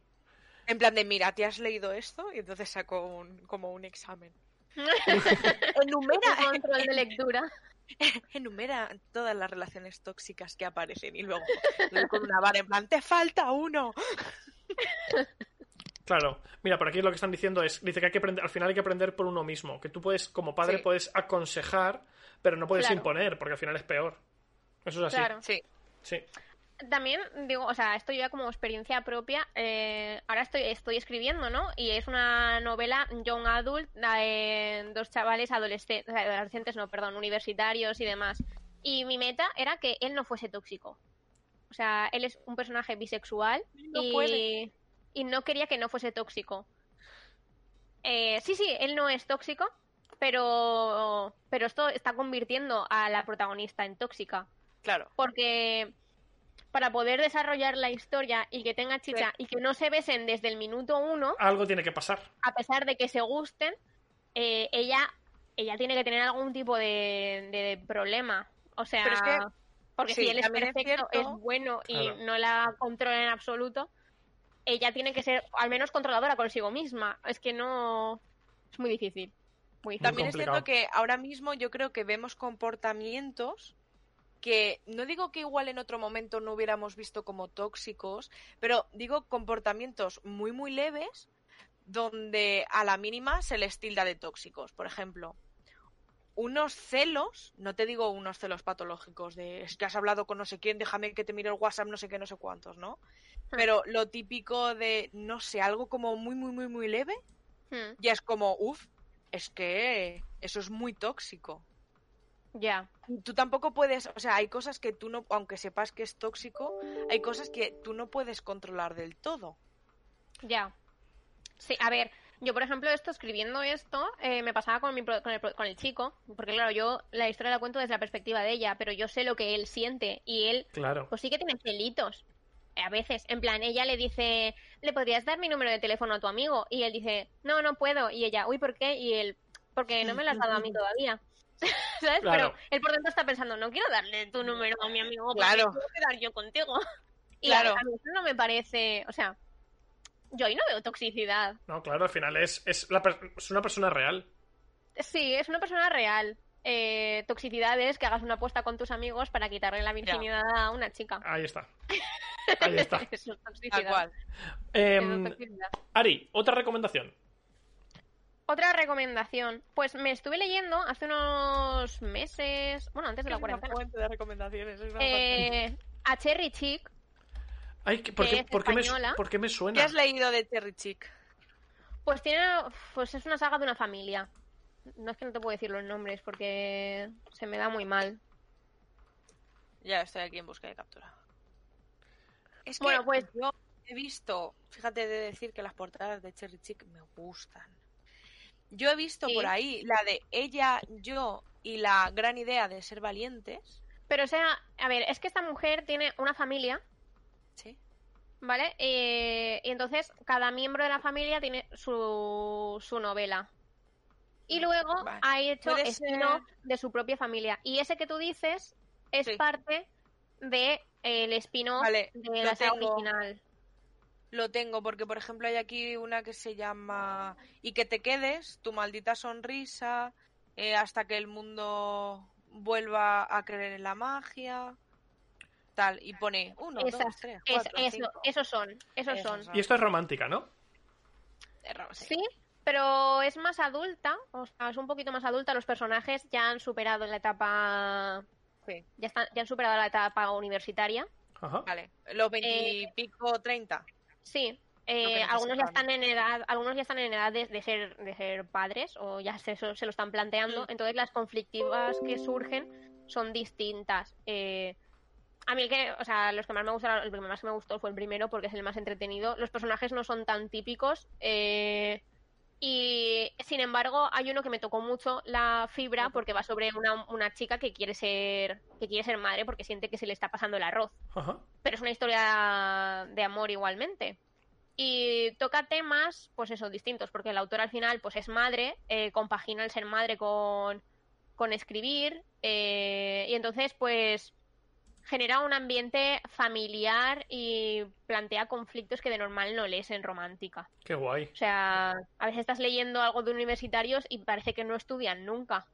en plan de, mira, ¿te has leído esto? Y entonces saco un, como un examen. enumera, control de lectura. enumera todas las relaciones tóxicas que aparecen y luego luego con una vara en plan, te falta uno. Claro, mira, por aquí lo que están diciendo es, dice que hay que aprender, al final hay que aprender por uno mismo, que tú puedes, como padre, Sí. puedes aconsejar, pero no puedes Claro. imponer, porque al final es peor. Eso es así. Claro. Sí, Sí. También digo, o sea, esto ya como experiencia propia. eh, ahora estoy, estoy escribiendo, ¿no? Y es una novela young adult de dos chavales adolescentes, adolescentes, no, perdón, universitarios y demás. Y mi meta era que él no fuese tóxico. O sea, él es un personaje bisexual No y, puede. y no quería que no fuese tóxico. Eh, sí, sí, él no es tóxico, pero, pero esto está convirtiendo a la protagonista en tóxica. Claro. Porque para poder desarrollar la historia y que tenga chicha y que no se besen desde el minuto uno, Algo tiene que pasar. a pesar de que se gusten, eh, ella, ella tiene que tener algún tipo de, de problema. O sea, Pero es que- porque sí, si él es perfecto, es, bueno y Claro. no la controla en absoluto, ella tiene que ser al menos controladora consigo misma. Es que no. Es muy difícil. Muy difícil. También es cierto que ahora mismo yo creo que vemos comportamientos que no digo que igual en otro momento no hubiéramos visto como tóxicos, pero digo comportamientos muy muy leves donde a la mínima se les tilda de tóxicos. Por ejemplo, unos celos, no te digo unos celos patológicos de es que has hablado con no sé quién, déjame que te mire el WhatsApp, no sé qué, no sé cuántos, ¿no? Pero lo típico de, no sé, algo como muy, muy, muy, muy leve, Hmm, ya es como, uff, es que eso es muy tóxico. Ya. Tú tampoco puedes, o sea, hay cosas que tú no, aunque sepas que es tóxico, hay cosas que tú no puedes controlar del todo. Ya. Sí, a ver, yo por ejemplo esto, escribiendo esto, eh, me pasaba con, mi pro- con, el, pro- con el chico, porque claro, yo la historia la cuento desde la perspectiva de ella, pero yo sé lo que él siente y él Claro. pues sí que tiene celitos. eh, A veces, en plan, ella le dice, ¿le podrías dar mi número de teléfono a tu amigo? Y él dice, no, no puedo. Y ella, uy, ¿por qué? Y él, porque no me lo has dado a mí todavía. ¿Sabes? Claro. Pero él por dentro está pensando, no quiero darle tu número a mi amigo porque Claro. quiero quedar yo contigo. Y Claro. a, a mí eso no me parece, o sea, yo ahí no veo toxicidad. No, claro, al final es, es, la es una persona real. Sí, es una persona real. Eh, toxicidad es que hagas una apuesta con tus amigos para quitarle la virginidad a una chica. Ahí está. Ahí está. Eso es toxicidad. Tal cual. Em, Eso es toxicidad. Ari, otra recomendación. Otra recomendación. Pues me estuve leyendo hace unos meses, bueno, antes de la Es una cuarentena, fuente de recomendaciones. es una eh, a Cherry Chick. Ay, ¿por, Que qué, es por qué me, española. por qué me ¿Qué suena? has leído de Cherry Chick? Pues tiene, pues es una saga de una familia. No es que no te puedo decir los nombres porque se me da muy mal. Ya estoy aquí en busca de captura. Es que Bueno, pues- yo he visto, fíjate de decir que las portadas de Cherry Chick me gustan. Yo he visto Sí. por ahí la de ella, yo y la gran idea de ser valientes. Pero o sea, a ver, es que esta mujer tiene una familia, Sí. ¿vale? Eh, y entonces cada miembro de la familia tiene su, su novela. Y luego Vale. ha hecho spin-off de su propia familia. Y ese que tú dices es Sí. parte del el spin-off Vale, de la tengo. original. Lo tengo porque, por ejemplo, hay aquí una que se llama Y que te quedes, tu maldita sonrisa, eh, hasta que el mundo vuelva a creer en la magia, tal, y pone uno, dos, Esas, es- eso, cinco. esos son, esos Esos son. son. Y esto es romántica, ¿no? Sí. Pero es más adulta, o sea, es un poquito más adulta. Los personajes ya han superado la etapa, Sí. ya están, ya han superado la etapa universitaria. Ajá. Vale, los veintipico, treinta. Sí, eh, algunos ya están en edad, algunos ya están en edad de, de ser, de ser padres o ya se, se lo están planteando. Mm. Entonces las conflictivas que surgen son distintas. Eh, a mí el que, o sea, los que más me gustaron, el que más me gustó fue el primero porque es el más entretenido. Los personajes no son tan típicos. eh, y sin embargo, hay uno que me tocó mucho la fibra porque va sobre una, una chica que quiere ser, que quiere ser madre porque siente que se le está pasando el arroz Ajá. pero es una historia de amor igualmente. Y toca temas, pues eso, distintos, porque el autor al final, pues es madre, eh, compagina el ser madre con, con escribir, eh, y entonces, pues genera un ambiente familiar y plantea conflictos que de normal no lees en romántica. Qué guay. O sea, a veces estás leyendo algo de universitarios y parece que no estudian nunca.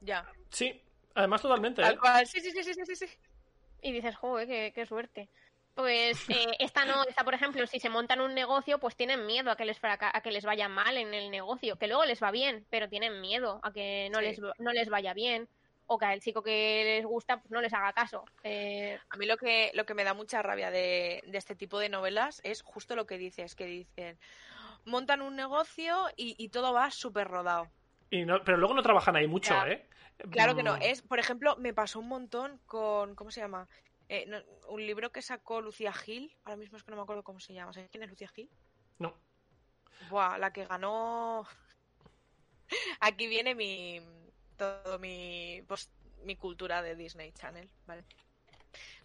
Ya. Sí, además totalmente, ¿eh? Sí, sí, sí, sí, sí, sí, sí. Y dices, joder, qué, qué suerte. Pues eh, esta no, esta por ejemplo, si se montan un negocio, pues tienen miedo a que les fraca- a que les vaya mal en el negocio, que luego les va bien, pero tienen miedo a que no Sí. les no les vaya bien o que al chico que les gusta pues no les haga caso. Eh, A mí lo que, lo que me da mucha rabia de, de este tipo de novelas es justo lo que dices, que dicen, montan un negocio y, y todo va súper rodado. Y no- pero luego no trabajan ahí mucho. ¿eh? Claro que no. Mm, Es, por ejemplo, me pasó un montón con. ¿Cómo se llama? Eh, no, un libro que sacó Lucía Gil. Ahora mismo es que no me acuerdo cómo se llama. ¿Sabes quién es Lucía Gil? No. Buah, la que ganó. Aquí viene mi. Todo mi. Pues, mi cultura de Disney Channel, ¿vale?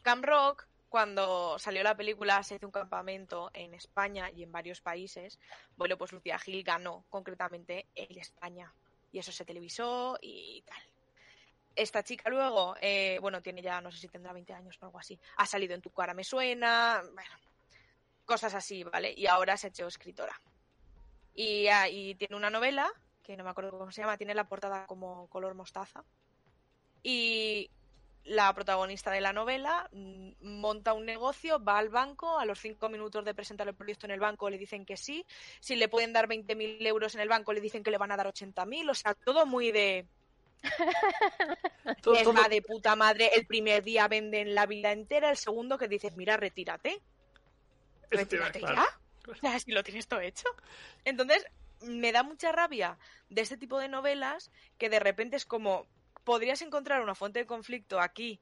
Camp Rock, cuando salió la película, se hizo un campamento en España y en varios países. Bueno, pues Lucía Gil ganó concretamente en España. Y eso se televisó y tal. Esta chica luego, eh, bueno, tiene ya, no sé si tendrá 20 años o algo así. Ha salido en Tu cara me suena. Bueno, cosas así, ¿vale? Y ahora se ha hecho escritora. Y, ah, y tiene una novela, que no me acuerdo cómo se llama, tiene la portada como color mostaza. Y la protagonista de la novela mm, monta un negocio, va al banco, a los cinco minutos de presentar el proyecto en el banco le dicen que sí, si le pueden dar 20.000 euros en el banco le dicen que le van a dar 80.000, o sea, todo muy de... todo- les todo- va de puta madre, el primer día venden la vida entera, el segundo que dices, mira, retírate, retírate claro. ya. O sea, si lo tienes todo hecho. Entonces, me da mucha rabia de este tipo de novelas que de repente es como, podrías encontrar una fuente de conflicto aquí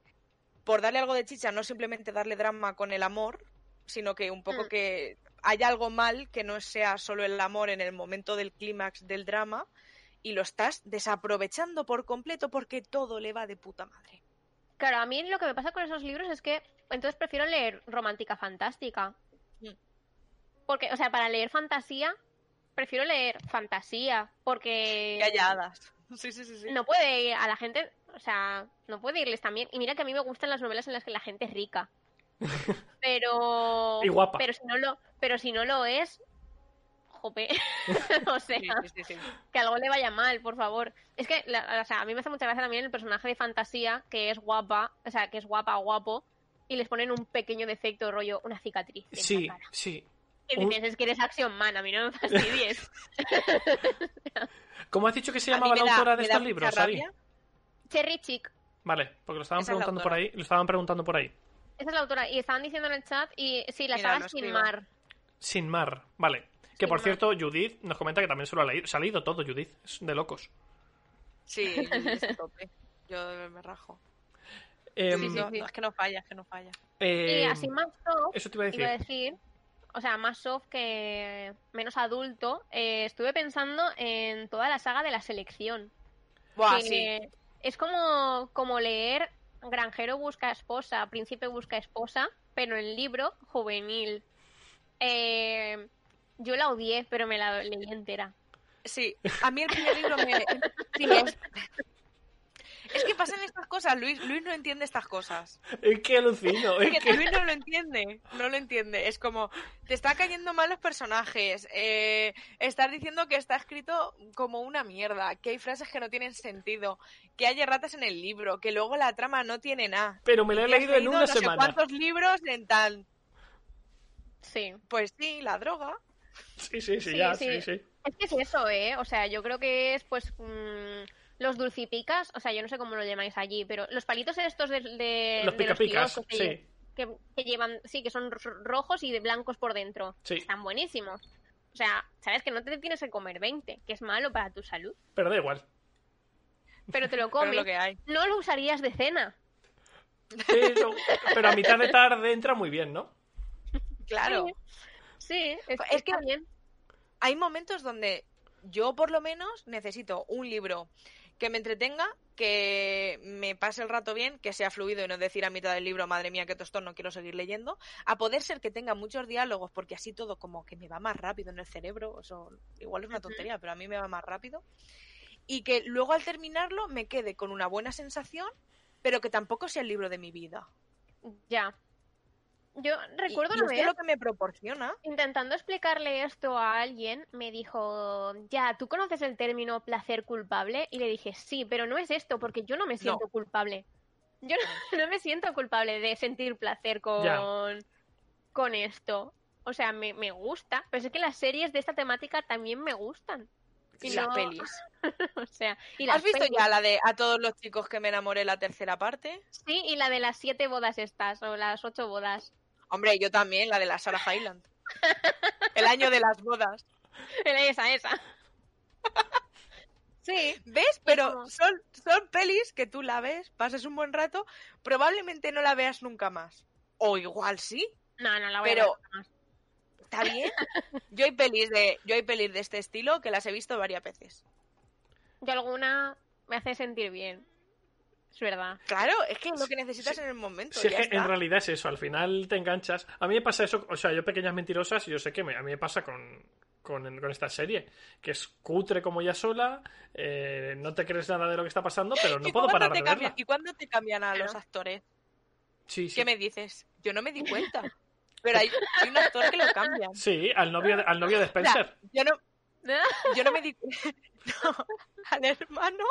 por darle algo de chicha, no simplemente darle drama con el amor, sino que un poco Mm. que hay algo mal que no sea solo el amor en el momento del clímax del drama y lo estás desaprovechando por completo porque todo le va de puta madre. Claro, a mí lo que me pasa con esos libros es que entonces prefiero leer romántica fantástica. Mm. Porque, o sea, para leer fantasía, prefiero leer fantasía. Porque hadas. Sí, sí, sí, sí. no puede ir a la gente, o sea, no puede irles también. Y mira que a mí me gustan las novelas en las que la gente es rica. Pero. Y guapa. Pero si no lo, pero si no lo es. Jope. o sea, Sí, sí, sí, sí. que algo le vaya mal, por favor. Es que, la- o sea, a mí me hace mucha gracia también el personaje de fantasía que es guapa, o sea, que es guapa, guapo, y les ponen un pequeño defecto, rollo, una cicatriz. en Sí, la cara. sí. Que que eres Action Man, a mí no me fastidies. ¿Cómo has dicho que se llamaba la da- autora de estos libros, Ari? Cherry Chick, Vale, porque lo estaban Esa preguntando por ahí, lo estaban preguntando por ahí. esa es la autora, y estaban diciendo en el chat, y sí, la saga Sin. Mar. Sin mar, vale. Que Sin por mar. cierto, Judith nos comenta que también se lo ha leído. Se ha leído todo, Judith. Es de locos. Sí, es tope. Yo me rajo. Em, Sí, sí, No, sí. no, es que no falla, es que no falla. Y em, así más soft, Eso te iba a decir. iba a decir, o sea, más soft que menos adulto, eh, estuve pensando en toda la saga de la selección. Buah, que sí. Es como, como leer Granjero busca esposa, Príncipe busca esposa, pero en libro juvenil. Eh, yo la odié, pero me la leí entera. Sí, a mí el primer libro me... es... que pasan estas cosas, Luis. Luis no entiende estas cosas. Es que alucino. Es Es que que... Luis no lo entiende, no lo entiende. Es como, te está cayendo mal los personajes, eh, estás diciendo que está escrito como una mierda, que hay frases que no tienen sentido, que hay erratas en el libro, que luego la trama no tiene nada. Pero me lo he leído en una no sé semana. cuántos libros en tal... Sí. Pues sí, la droga. Sí, sí, sí, Sí, ya, sí. sí, sí. Es que es eso, ¿eh? O sea, yo creo que es, pues, mm, los dulcipicas, o sea, yo no sé cómo lo llamáis allí, pero los palitos estos de, de Los de picapicas, kioscos sí. que, que llevan, sí, que son ro- rojos y de blancos por dentro. Sí. Están buenísimos. O sea, sabes que no te tienes que comer 20, que es malo para tu salud, Pero da igual. pero te lo comes. lo que hay. No lo usarías de cena. Pero, pero a mitad de tarde entra muy bien, ¿no? Claro. Sí, es, Es que- bien. hay momentos donde yo por lo menos necesito un libro que me entretenga, que me pase el rato bien, que sea fluido y no decir a mitad del libro, madre mía, qué tostón, no quiero seguir leyendo, a poder ser que tenga muchos diálogos, porque así todo como que me va más rápido en el cerebro, eso igual es una tontería, pero a mí me va más rápido, y que luego al terminarlo me quede con una buena sensación, pero que tampoco sea el libro de mi vida. Ya. Yo recuerdo y una vez lo que me proporciona. intentando explicarle esto a alguien, me dijo, ya, ¿tú conoces el término placer culpable? Y le dije, sí, pero no es esto, porque yo no me siento culpable. Yo no, no me siento culpable de sentir placer con, Ya. con esto. O sea, me, me gusta, pero es que las series de esta temática también me gustan. Y Y las pelis. O sea, y las ¿Has visto pelis. ya la de A todos los chicos que me enamoré la tercera parte? Sí, y la de las siete bodas estas, o las ocho bodas. Hombre, yo también, la de la Sarah Hyland. El año de las bodas. Esa, esa. Sí, ¿ves? Pero son, son pelis que tú la ves, pasas un buen rato, probablemente no la veas nunca más. O igual sí, No, no la voy Pero- a ver más. está bien. Yo hay pelis de, yo hay pelis de este estilo que las he visto varias veces. Yo alguna me hace sentir bien. Es verdad. Claro, es que es lo que necesitas Sí. en el momento. Si es que está. en realidad es eso, al final te enganchas. A mí me pasa eso, o sea, yo pequeñas mentirosas, y yo sé que me- a mí me pasa con, con, con esta serie, que es cutre como ya sola, eh, no te crees nada de lo que está pasando, pero no ¿Y puedo parar de verla. ¿Y cuándo te cambian a los actores? Sí, sí. ¿Qué me dices? Yo no me di cuenta. Pero hay, hay un actor que lo cambian. Sí, al novio de, al novio de O sea, Spencer. yo no, yo no me di no, al hermano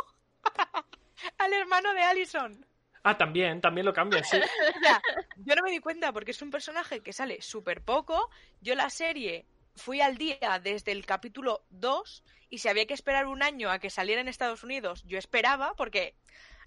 al hermano de Allison. Ah, también, también lo cambian, sí. O sea, yo no me di cuenta porque es un personaje que sale súper poco. Yo la serie fui al día desde el capítulo 2 y si había que esperar un año a que saliera en Estados Unidos, yo esperaba porque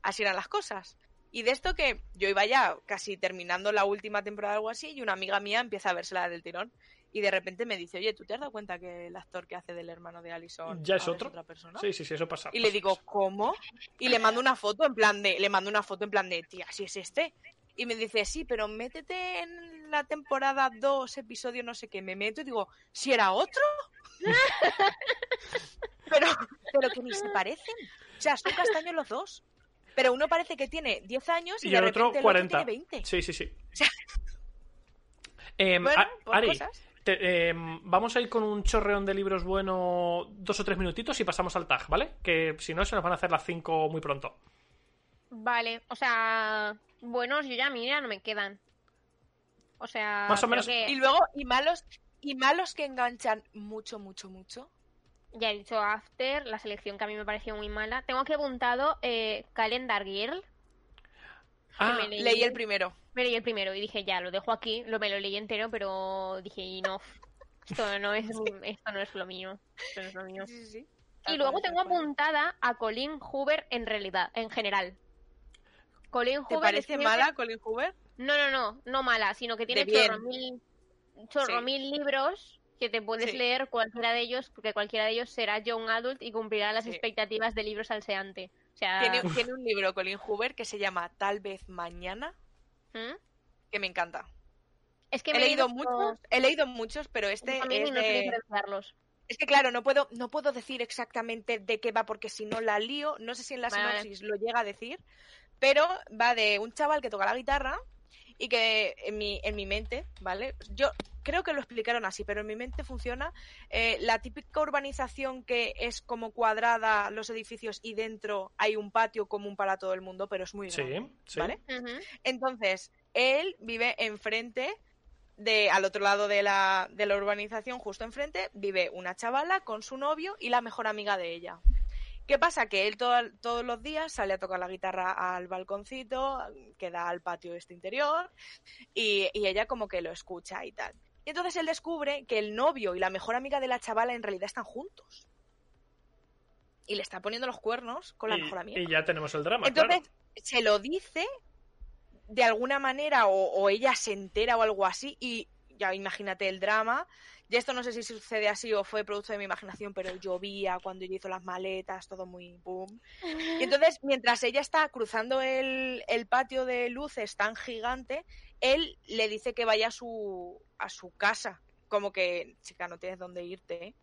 así eran las cosas. Y de esto que yo iba ya casi terminando la última temporada o algo así y una amiga mía empieza a vérsela del tirón y de repente me dice, oye, ¿tú te has dado cuenta que el actor que hace del hermano de Allison ¿Ya es otro? otra persona? Sí, sí, sí, eso pasa. Y le digo, ¿cómo? Y le mando una foto en plan de, le mando una foto en plan de, tía, si es este. Y me dice, sí, pero métete en la temporada 2, episodio no sé qué. Me meto y digo, ¿si era otro? pero, pero que ni se parecen. O sea, son castaños los dos. Pero uno parece que tiene 10 años y, y de el repente otro el 40. otro tiene 20. Sí, sí, sí. sea, Em, Bueno, pues Ari, cosas. Te- em, vamos a ir con un chorreón de libros bueno dos o tres minutitos y pasamos al tag, ¿vale? Que si no se nos van a hacer las cinco muy pronto. Vale, o sea, buenos yo ya mira, no me quedan. O sea, Más o menos- que Y luego, y malos, y malos que enganchan mucho, mucho, mucho. ya he dicho After, la selección que a mí me pareció muy mala. Tengo aquí apuntado eh, Calendar Girl. Ah, Leí el primero. Me leí el primero y dije, ya, lo dejo aquí, lo, me lo leí entero, pero dije, y no, esto no es, esto no es lo mío. Esto no es lo mío. Sí, sí, sí. Y luego tengo apuntada a Colin Hoover en realidad, en general. Colin ¿Te Hoover parece escribe- mala Colin Hoover? No, no, no, no mala, sino que tiene chorro mil, chorro mil libros que te puedes leer cualquiera de ellos, porque cualquiera de ellos será young adult y cumplirá las expectativas de libros al seante. O sea, Tiene, tiene un libro Colin Hoover que se llama Tal vez mañana, ¿Mm? que me encanta. es que He me leído todos muchos, he leído muchos, pero este es no de... Es que claro, no puedo, no puedo decir exactamente de qué va porque si no la lío, no sé si en la vale. sinopsis lo llega a decir, pero va de un chaval que toca la guitarra y que en mi, en mi mente, ¿vale? Yo creo que lo explicaron así, pero en mi mente funciona eh, la típica urbanización que es como cuadrada los edificios y dentro hay un patio común para todo el mundo, pero es muy grande, sí, sí. ¿vale? Entonces, él vive enfrente de, al otro lado de la, de la urbanización, justo enfrente, vive una chavala con su novio y la mejor amiga de ella. ¿Qué pasa? Que él todo- todos los días sale a tocar la guitarra al balconcito, que da al patio este interior, y, y ella como que lo escucha y tal. Y entonces él descubre que el novio y la mejor amiga de la chavala en realidad están juntos. Y le está poniendo los cuernos con la y, mejor amiga. y ya tenemos el drama, Entonces, claro. se lo dice de alguna manera o, o ella se entera o algo así y ya imagínate el drama. Y esto no sé si sucede así o fue producto de mi imaginación, pero llovía cuando ella hizo las maletas, todo muy boom. Y entonces, mientras ella está cruzando el, el patio de luces tan gigante, él le dice que vaya a su, a su casa. Como que, chica, no tienes dónde irte, ¿eh?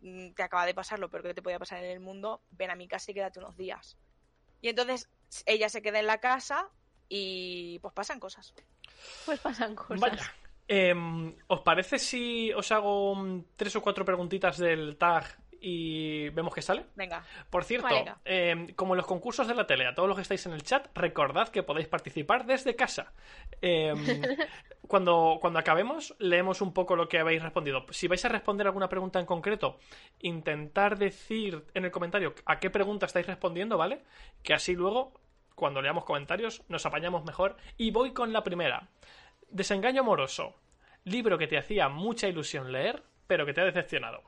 Mm, te acaba de pasar lo peor que te podía pasar en el mundo, ven a mi casa y quédate unos días. Y entonces ella se queda en la casa y pues pasan cosas. Pues pasan cosas. Vaya. Em, ¿Os parece si os hago tres o cuatro preguntitas del tag y vemos qué sale? Venga, Por cierto, Vale. em, como en los concursos de la tele, a todos los que estáis en el chat, recordad que podéis participar desde casa. Em, cuando, cuando acabemos, leemos un poco lo que habéis respondido. Si vais a responder alguna pregunta en concreto, intentar decir en el comentario a qué pregunta estáis respondiendo, ¿vale? Que así luego, cuando leamos comentarios, nos apañamos mejor. Y voy con la primera. Desengaño amoroso. Libro que te hacía mucha ilusión leer, pero que te ha decepcionado.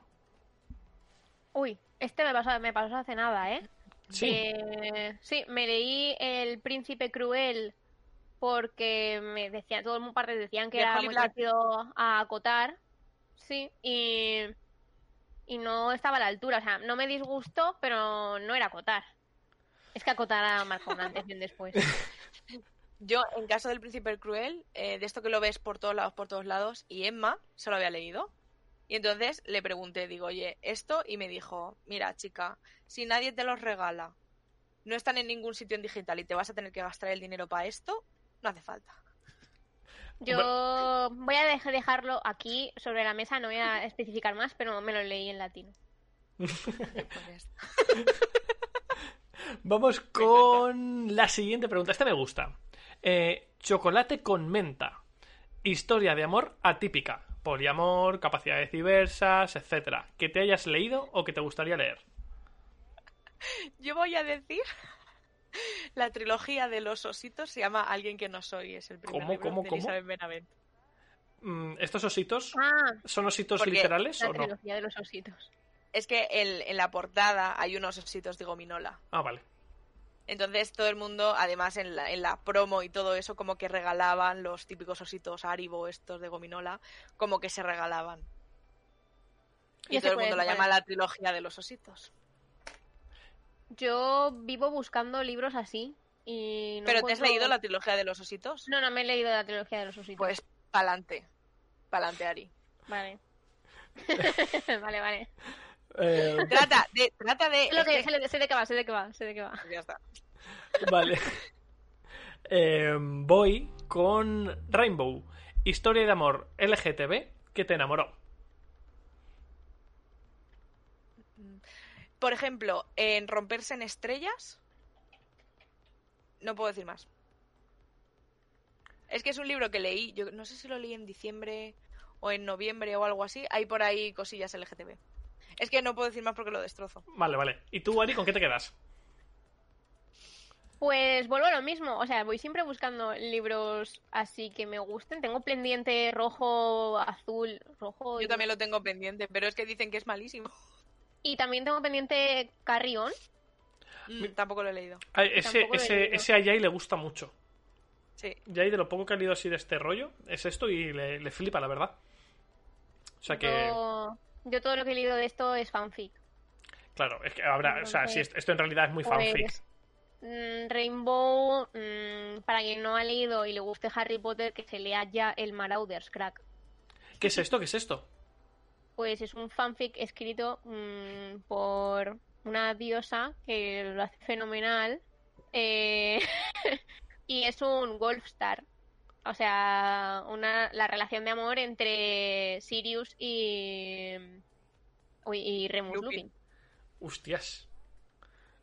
Uy, este me pasó, me pasó hace nada, ¿eh? Sí. Eh, sí, me leí El Príncipe Cruel porque me decían, todo el mundo parte decían que era muy parecido a acotar. Sí, y y no estaba a la altura. O sea, no me disgustó, pero no era acotar. Es que acotar a marca un antes y un después. Yo, en caso del Príncipe el Cruel, eh, de esto que lo ves por todos lados, por todos lados, y Emma se lo había leído. Y entonces le pregunté, digo, oye, esto, y me dijo, mira, chica, si nadie te los regala, no están en ningún sitio en digital y te vas a tener que gastar el dinero para esto, no hace falta. Yo voy a dejar- dejarlo aquí sobre la mesa, no voy a especificar más, pero me lo leí en latino. Vamos con la siguiente pregunta. Esta me gusta. Eh, chocolate con menta. Historia de amor atípica. Poliamor, capacidades diversas, etcétera. Que te hayas leído o que te gustaría leer. Yo voy a decir la trilogía de los ositos se llama Alguien que no soy, es el primer ¿Cómo, libro cómo, de cómo? Benavent. Mm, ¿Estos ositos Ah, son ositos literales la o no? trilogía de los ositos. Es que el- en la portada hay unos ositos de gominola. Ah, vale. Entonces todo el mundo, además en la, en la promo y todo eso, como que regalaban los típicos ositos Haribo, estos de gominola, como que se regalaban. Y todo el mundo la llama la trilogía de los ositos. Yo vivo buscando libros así y no ¿Pero te has leído la trilogía de los ositos? No, no me he leído la trilogía de los ositos. Pues pa'lante. Pa'lante, Ari. Vale. vale, vale. Eh, Trata de... Trata de... Sé, lo es que- que- sé de- sé de qué va, sé de qué va, sé de qué va. Ya está. vale. Eh, voy con Rainbow. Historia de amor LGTB que te enamoró. Por ejemplo, en Romperse en Estrellas. No puedo decir más. Es que es un libro que leí, yo no sé si lo leí en diciembre o en noviembre o algo así. Hay por ahí cosillas LGTB. Es que no puedo decir más porque lo destrozo. Vale, vale. ¿Y tú, Ari, con qué te quedas? Pues vuelvo a lo mismo, o sea, voy siempre buscando libros así que me gusten. Tengo pendiente rojo, azul, rojo. Yo y- también lo tengo pendiente, pero es que dicen que es malísimo. Y también tengo pendiente Carrión. Mm, tampoco lo he leído. A ese, lo he ese, leído. ese a Yai le gusta mucho. Sí. Yai, de lo poco que ha leído así de este rollo, es esto y le, le flipa, la verdad. O sea que, Yo, yo todo lo que he leído de esto es fanfic. claro, es que habrá, o sea, si esto en realidad es muy fanfic. Pues, Rainbow, mm, para quien no ha leído y le guste Harry Potter, que se lea ya el Marauders Crack. ¿Qué es esto? ¿Qué es esto? Pues es un fanfic escrito mm, por una diosa que lo hace fenomenal. eh, y es un Golfstar. O sea, una, la relación de amor entre Sirius y. uy, y Remus Lupin. Lupin. Hostias.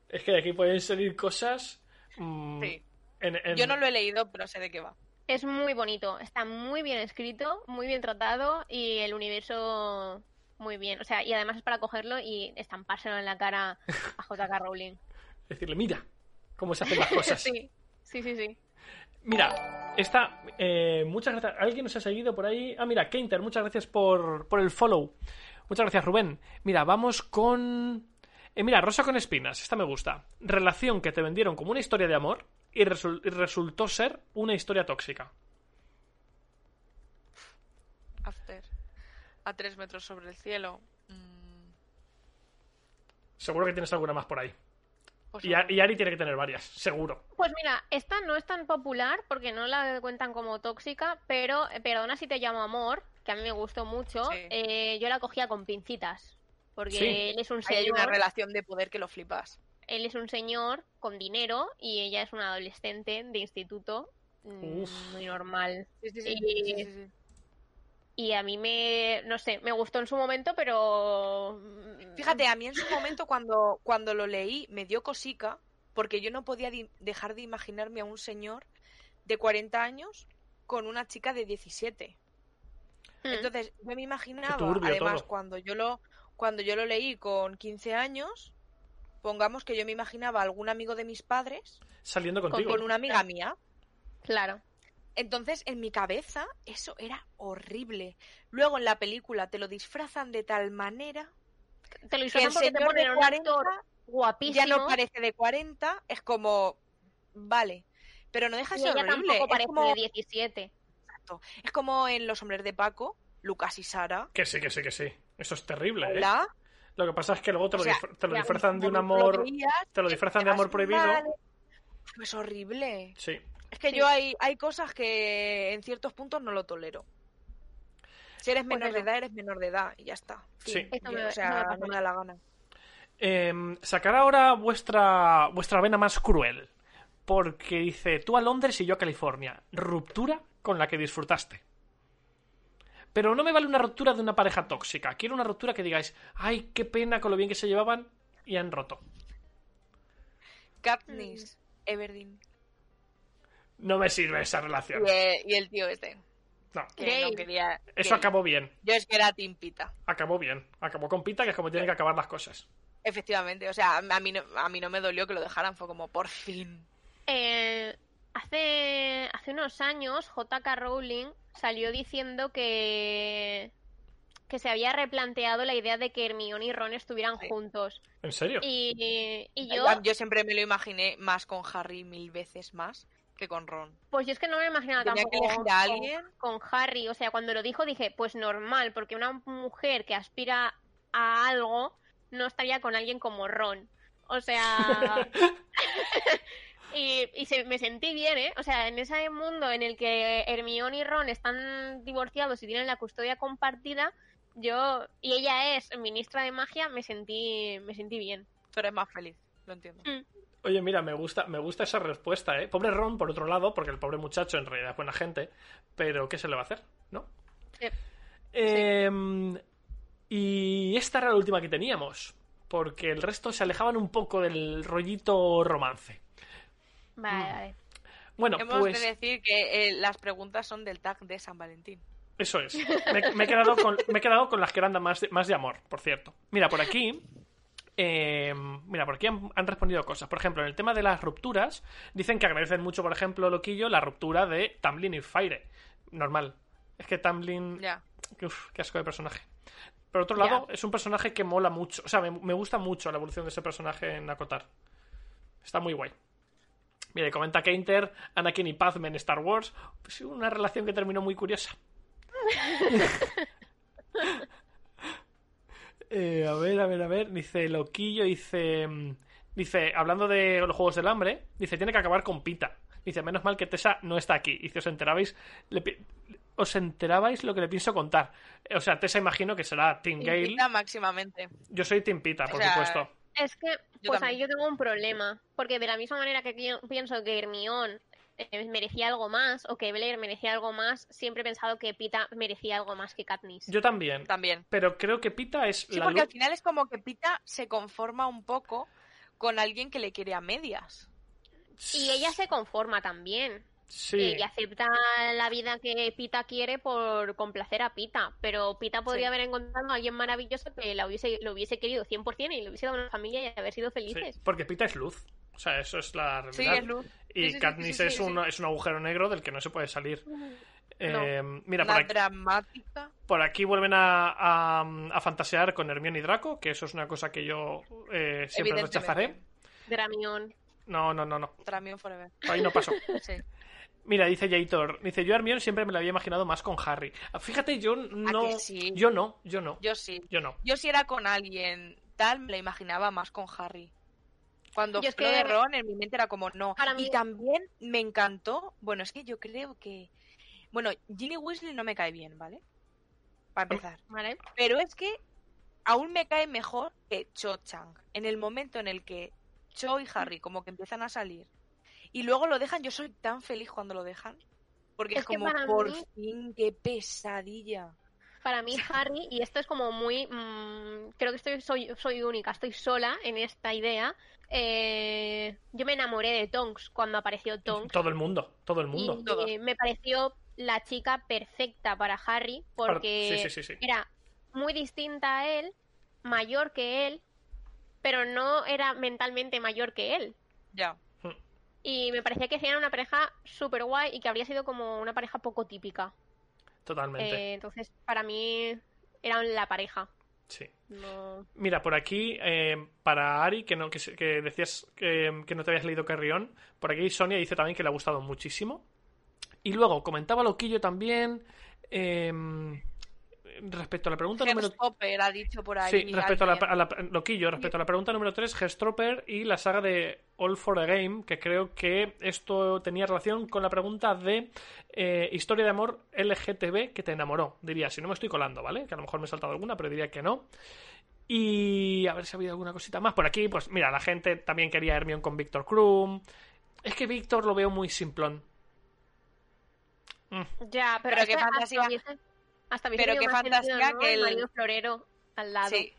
Es que de aquí pueden salir cosas. mm, Sí. en- en- Yo no lo he leído, pero sé de qué va. Es muy bonito, está muy bien escrito, muy bien tratado y el universo muy bien. O sea, y además es para cogerlo y estampárselo en la cara a J.K. Rowling. Decirle, mira cómo se hacen las cosas. Sí, sí, sí, sí. Mira, esta. eh, muchas gracias. ¿Alguien nos ha seguido por ahí? Ah, mira, Keinter, muchas gracias por, por el follow. Muchas gracias, Rubén. Mira, vamos con. eh, mira, Rosa con espinas, esta me gusta. Relación que te vendieron como una historia de amor y, resul- y resultó ser una historia tóxica. After. A tres metros sobre el cielo. Mm, Seguro que tienes alguna más por ahí. Pues Y, A- y Ari tiene que tener varias, seguro. Pues mira, esta no es tan popular porque no la cuentan como tóxica, pero eh, Perdona si te llamo amor, que a mí me gustó mucho, Sí. eh, yo la cogía con pincitas. Porque Sí. él es un Hay señor, una relación de poder que lo flipas. él es un señor con dinero y ella es una adolescente de instituto mm, Uf. muy normal. Sí, sí, sí, Y- sí, sí, sí. Y a mí me, no sé, me gustó en su momento, pero... mm, Fíjate, a mí en su momento cuando, cuando lo leí me dio cosica porque yo no podía di- dejar de imaginarme a un señor de 40 años con una chica de 17. mm, Entonces, yo me imaginaba, turbio además, todo. cuando yo lo cuando yo lo leí con 15 años, pongamos que yo me imaginaba a algún amigo de mis padres Saliendo contigo. con una amiga mía. Claro. Entonces, en mi cabeza, eso era horrible. Luego en la película te lo disfrazan de tal manera Te lo que el disfrazan porque te señor ponen de a un 40 actor guapísimo. ya no parece de 40, es como, vale, pero no deja de ser ella horrible. tampoco Es parece como, de 17. exacto, es como en Los Hombres de Paco, Lucas y Sara. Que sí, que sí, que sí. Eso es terrible, ¿eh? Lo que pasa es que luego te O lo, sea, disfr- te lo disfrazan de un amor. Te lo disfrazan de amor prohibido. mal. Es horrible. Sí. Es que Sí. yo hay, hay cosas que en ciertos puntos no lo tolero. Si eres menor de edad, eres menor de edad y ya está. Sí. Esto me- o sea, no a me da la gana. Em, sacar ahora vuestra, vuestra vena más cruel. Porque dice, tú a Londres y yo a California. Ruptura con la que disfrutaste. Pero no me vale una ruptura de una pareja tóxica. Quiero una ruptura que digáis, ay, qué pena con lo bien que se llevaban y han roto. Katniss, Everdeen No me sirve esa relación. y el, y el tío este. No, Que no quería. eso gay. acabó bien. Yo es que era timpita. Acabó bien. Acabó con Pita, que es como tienen que acabar las cosas. Efectivamente. O sea, a mí, no, a mí no me dolió que lo dejaran. Fue como, por fin. Eh, hace, hace unos años, JK Rowling salió diciendo que, que se había replanteado la idea de que Hermione y Ron estuvieran Sí. juntos. ¿En serio? Y, y yo, Yo... siempre me lo imaginé más con Harry mil veces más que con Ron. pues yo es que no me imaginaba Tenía que tampoco elegir a con- alguien. con Harry. O sea, cuando lo dijo dije, pues normal, porque una mujer que aspira a algo no estaría con alguien como Ron. O sea... y y se- me sentí bien, ¿eh? O sea, en ese mundo en el que Hermione y Ron están divorciados y tienen la custodia compartida, yo... Y ella es ministra de magia, me sentí, me sentí bien. Tú eres más feliz. Lo entiendo. Oye, mira, me gusta, me gusta esa respuesta, ¿eh? Pobre Ron, por otro lado, porque el pobre muchacho en realidad es buena gente, pero ¿qué se le va a hacer? ¿No? Sí. Em, y esta era la última que teníamos, porque el resto se alejaban un poco del rollito romance. Vale, vale. Bueno, Hemos pues de decir que eh, las preguntas son del tag de San Valentín. eso es. Me, me he, quedado con, me he quedado con las que eran más de, más de amor, por cierto. Mira, por aquí Eh, mira, por aquí han, han respondido cosas. Por ejemplo, en el tema de las rupturas, dicen que agradecen mucho, por ejemplo, Loquillo, la ruptura de Tamlin y Fire. Normal. Es que Tamlin. Ya. Uf, qué asco de personaje. Por otro lado, es un personaje que mola mucho. O sea, me, me gusta mucho la evolución de ese personaje en Akotar. Está muy guay. Mira, y comenta Keinter, Anakin y Padme en Star Wars. Pues una relación que terminó muy curiosa. Eh, a ver, a ver, a ver. Dice Loquillo, dice. mm, Dice, hablando de los Juegos del Hambre, dice, tiene que acabar con Pita. Dice, menos mal que Tessa no está aquí. Si os enterabais, le pi- os enterabais lo que le pienso contar. O sea, Tessa imagino que será Team Gale. Invita máximamente. Yo soy Team Pita, O por sea, supuesto. Es que, pues ahí yo tengo un problema. Porque de la misma manera que pi- pienso que Hermione eh, merecía algo más, o que Blair merecía algo más, siempre he pensado que Pita merecía algo más que Katniss. Yo también. También. Pero creo que Pita es Sí, la porque al final es como que Pita se conforma un poco con alguien que le quiere a medias. Y ella se conforma también. Sí. Y acepta la vida que Pita quiere por complacer a Pita. Pero Pita podría Sí. haber encontrado a alguien maravilloso que la hubiese, lo hubiese querido 100% y le hubiese dado una familia y haber sido sí, felices. porque Pita es luz. O sea, eso es la Sí, realidad. es luz. Y Sí, Katniss sí, es, un, es un agujero negro del que no se puede salir. Eh, mira, por aquí, dramática. por aquí vuelven a, a, a fantasear con Hermione y Draco, que eso es una cosa que yo eh, siempre rechazaré. Dramión. No, no, no, no. Dramión forever. Ahí no pasó. Sí. Mira, dice Jaitor, dice yo a Hermione siempre me la había imaginado más con Harry. Fíjate, yo no, yo no, yo no, Yo sí. yo no. Yo si era con alguien tal, me la imaginaba más con Harry. Cuando Yo es que- de Ron, en mi mente era como no. Para mí- Y también me encantó, bueno, es que yo creo que... Bueno, Ginny Weasley no me cae bien, ¿vale? Para empezar. ¿Vale? Pero es que aún me cae mejor que Cho Chang. En el momento en el que Cho y Harry como que empiezan a salir y luego lo dejan, yo soy tan feliz cuando lo dejan. Porque es, como, por mí- fin, qué pesadilla. Para mí, Harry, y esto es como muy. mm, creo que estoy, soy, soy única, estoy sola en esta idea. eh, yo me enamoré de Tonks cuando apareció Tonks. Todo el mundo, todo el mundo. Y Todo. eh, me pareció la chica perfecta para Harry porque Sí, sí, sí, sí. era muy distinta a él, mayor que él, pero no era mentalmente mayor que él. Ya. Y me parecía que hacían una pareja súper guay y que habría sido como una pareja poco típica. Totalmente. Eh, entonces, para mí, eran la pareja. Sí. No... Mira, por aquí, eh, para Ari, que, no, que, que decías que, que no te habías leído Carrión, por aquí Sonia dice también que le ha gustado muchísimo. Y luego comentaba Loquillo también. eh, respecto a la pregunta número Hopper ha dicho por ahí. Sí, respecto a la, alguien. a la- Loquillo, respecto a la pregunta número 3, Gestropper y la saga de All for a Game, que creo que esto tenía relación con la pregunta de eh, historia de amor LGTB que te enamoró, diría, si no me estoy colando, ¿vale? Que a lo mejor me he saltado alguna, pero diría que no. Y a ver si ha habido alguna cosita más. Por aquí, pues mira, la gente también quería Hermione con Víctor Krum. Es que Víctor lo veo muy simplón. Mm, Ya, pero, Pero qué que fantasía. Hasta hubiese Pero qué fantasía sentido, ¿no? que el- marido florero al lado. Sí.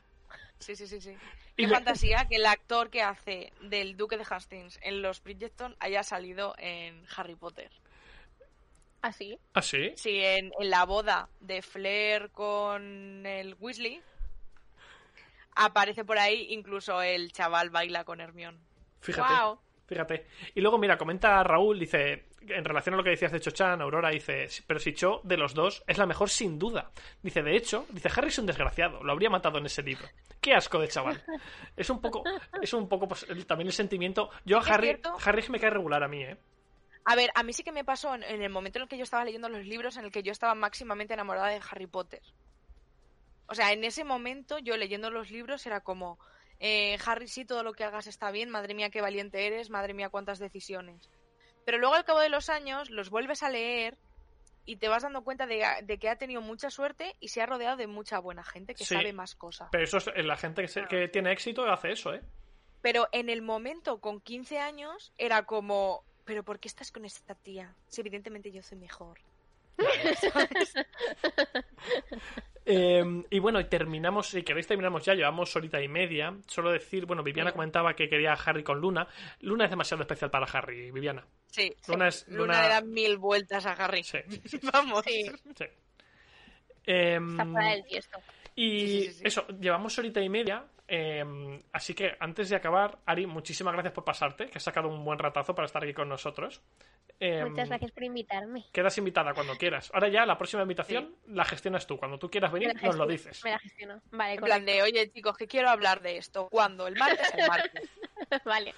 Sí, sí, sí, Qué me- fantasía que el actor que hace del Duque de Hastings en los Bridgerton haya salido en Harry Potter. Así. ¿Ah, sí? Sí, en, en la boda de Flair con el Weasley aparece por ahí incluso el chaval baila con Hermione. Fíjate. Wow. Fíjate. Y luego, mira, comenta Raúl, dice, en relación a lo que decías de Cho-Chan, Aurora, dice, pero si Cho, de los dos, es la mejor sin duda. Dice, de hecho, dice, Harry es un desgraciado, lo habría matado en ese libro. Qué asco de chaval. Es un poco, es un poco pues, el- también el sentimiento. Yo a ¿Es Harry? Harry me cae regular a mí, ¿eh? A ver, a mí sí que me pasó en, en el momento en el que yo estaba leyendo los libros en el que yo estaba máximamente enamorada de Harry Potter. O sea, en ese momento yo leyendo los libros era como, eh, Harry, sí, todo lo que hagas está bien, madre mía, qué valiente eres, madre mía, cuántas decisiones. Pero luego al cabo de los años los vuelves a leer y te vas dando cuenta de, de que ha tenido mucha suerte y se ha rodeado de mucha buena gente que Sí. sabe más cosas. Pero eso es, eh, la gente que, se- que tiene éxito hace eso, ¿eh? Pero en el momento, con 15 años, era como, ¿pero por qué estás con esta tía? Si evidentemente yo soy mejor. Eh, y bueno, y terminamos, si queréis terminamos ya, llevamos horita y media. Solo decir, bueno, Viviana Sí. comentaba que quería a Harry con Luna. Luna es demasiado especial para Harry, Viviana. Sí, Luna es- Luna, Luna- le da mil vueltas a Harry. Sí, sí, Vamos. Sí. sí. Em, Está fuera del tiesto. Y Sí, sí, sí, sí. eso, llevamos horita y media. Eh, así que antes de acabar, Ari, muchísimas gracias por pasarte, que has sacado un buen ratazo para estar aquí con nosotros. Eh, Muchas gracias por invitarme. Quedas invitada cuando quieras. Ahora ya la próxima invitación la gestionas tú. Cuando tú quieras venir, nos lo dices. Me la gestiono. Vale, En plan de, oye chicos, que quiero hablar de esto. ¿Cuándo? ¿El martes? El martes. vale.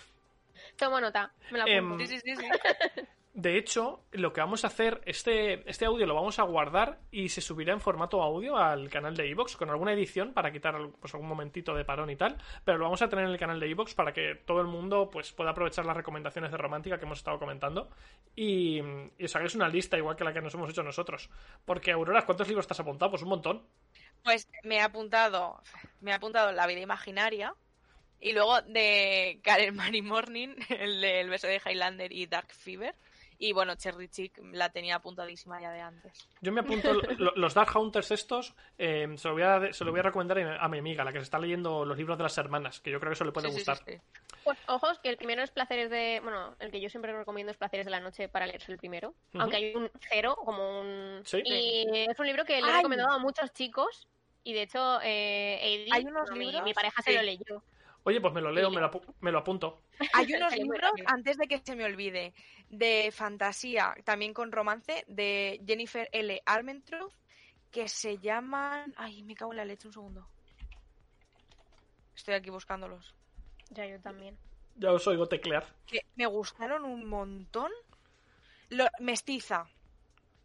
Tomo nota. Me la apunto. Sí, sí, sí, sí. De hecho, lo que vamos a hacer, este, este audio lo vamos a guardar y se subirá en formato audio al canal de iVoox con alguna edición para quitar pues, algún momentito de parón y tal, pero lo vamos a tener en el canal de iVoox para que todo el mundo pues, pueda aprovechar las recomendaciones de romántica que hemos estado comentando y, y os hagáis una lista igual que la que nos hemos hecho nosotros. Porque, Aurora, ¿cuántos libros has apuntado? Pues un montón. Pues me he apuntado, me he apuntado La vida imaginaria. Y luego de Karen Mary Morning, el de El beso de Highlander y Dark Fever. Y bueno, Cherry Chick la tenía apuntadísima ya de antes. Yo me apunto lo- los Dark Hunters estos, eh, se, lo voy a, se lo voy a recomendar a mi amiga, la que se está leyendo los libros de las hermanas, que yo creo que eso le puede Sí, sí, sí, gustar. sí. Pues ojos, que el primero es Placeres de. Bueno, el que yo siempre recomiendo es Placeres de la Noche para leerse el primero. Aunque hay un cero, como un. Sí. Y es un libro que le he recomendado a muchos chicos. Y de hecho, eh, Hay unos mi- libros, mi, pareja sí. se lo leyó. Oye, pues me lo leo, Sí. me lo, apu- me lo apunto. Hay unos libros, antes de que se me olvide, de fantasía, también con romance, de Jennifer L. Armentrout, que se llaman... Ay, me cago en la leche, un segundo. Estoy aquí buscándolos. Ya, yo también. Ya os oigo teclear. Que me gustaron un montón. Lo- mestiza.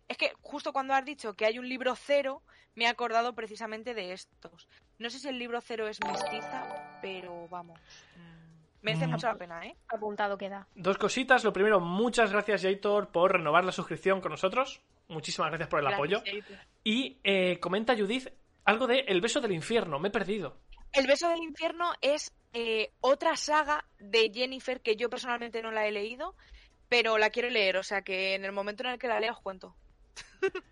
Es que justo cuando has dicho que hay un libro cero, me he acordado precisamente de estos. No sé si el libro cero es mestiza, pero vamos. mm, Merece Mm. mucho la pena, ¿eh? Apuntado queda. Dos cositas. Lo primero, muchas gracias, Jaitor, por renovar la suscripción con nosotros. Muchísimas gracias por el Gracias, apoyo. Y eh, comenta Judith algo de El beso del infierno. Me he perdido. El beso del infierno es eh, otra saga de Jennifer que yo personalmente no la he leído, pero la quiero leer, o sea que en el momento en el que la lea os cuento.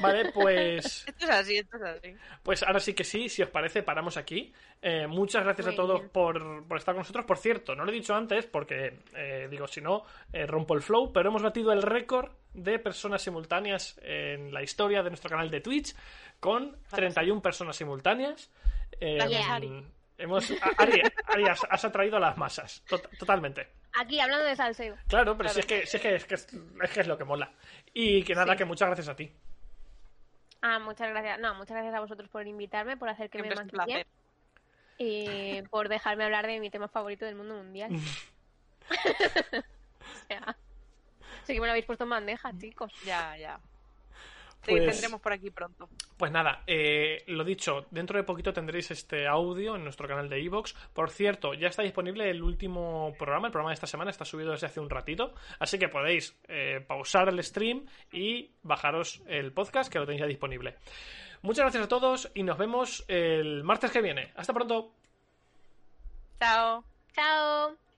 Vale, pues, Esto es así, esto es así. pues ahora sí que sí, si os parece, paramos aquí. Eh, muchas gracias Muy a todos por, por estar con nosotros. Por cierto, no lo he dicho antes porque, eh, digo, si no, eh, rompo el flow, pero hemos batido el récord de personas simultáneas en la historia de nuestro canal de Twitch con 31 personas simultáneas. Eh, Gracias, Ari. Hemos, a- Ari, Ari, has, has atraído a las masas, tot- totalmente. Aquí, hablando de salseo. Claro, pero Claro. si es que, si es, que, es, que es, es que es lo que mola. Y que nada, Sí. que muchas gracias a ti. Ah, muchas gracias. No, muchas gracias a vosotros por invitarme, por hacer que Siempre me maquille y por dejarme hablar de mi tema favorito del mundo mundial. o sea, sí que me lo habéis puesto en bandeja, chicos. Ya, ya. Te Pues- tendremos por aquí pronto. Pues nada, eh, lo dicho, dentro de poquito tendréis este audio en nuestro canal de iVoox. Por cierto, ya está disponible el último programa, el programa de esta semana está subido desde hace un ratito, así que podéis eh, pausar el stream y bajaros el podcast que lo tenéis ya disponible. Muchas gracias a todos y nos vemos el martes que viene. Hasta pronto. Chao. Chao.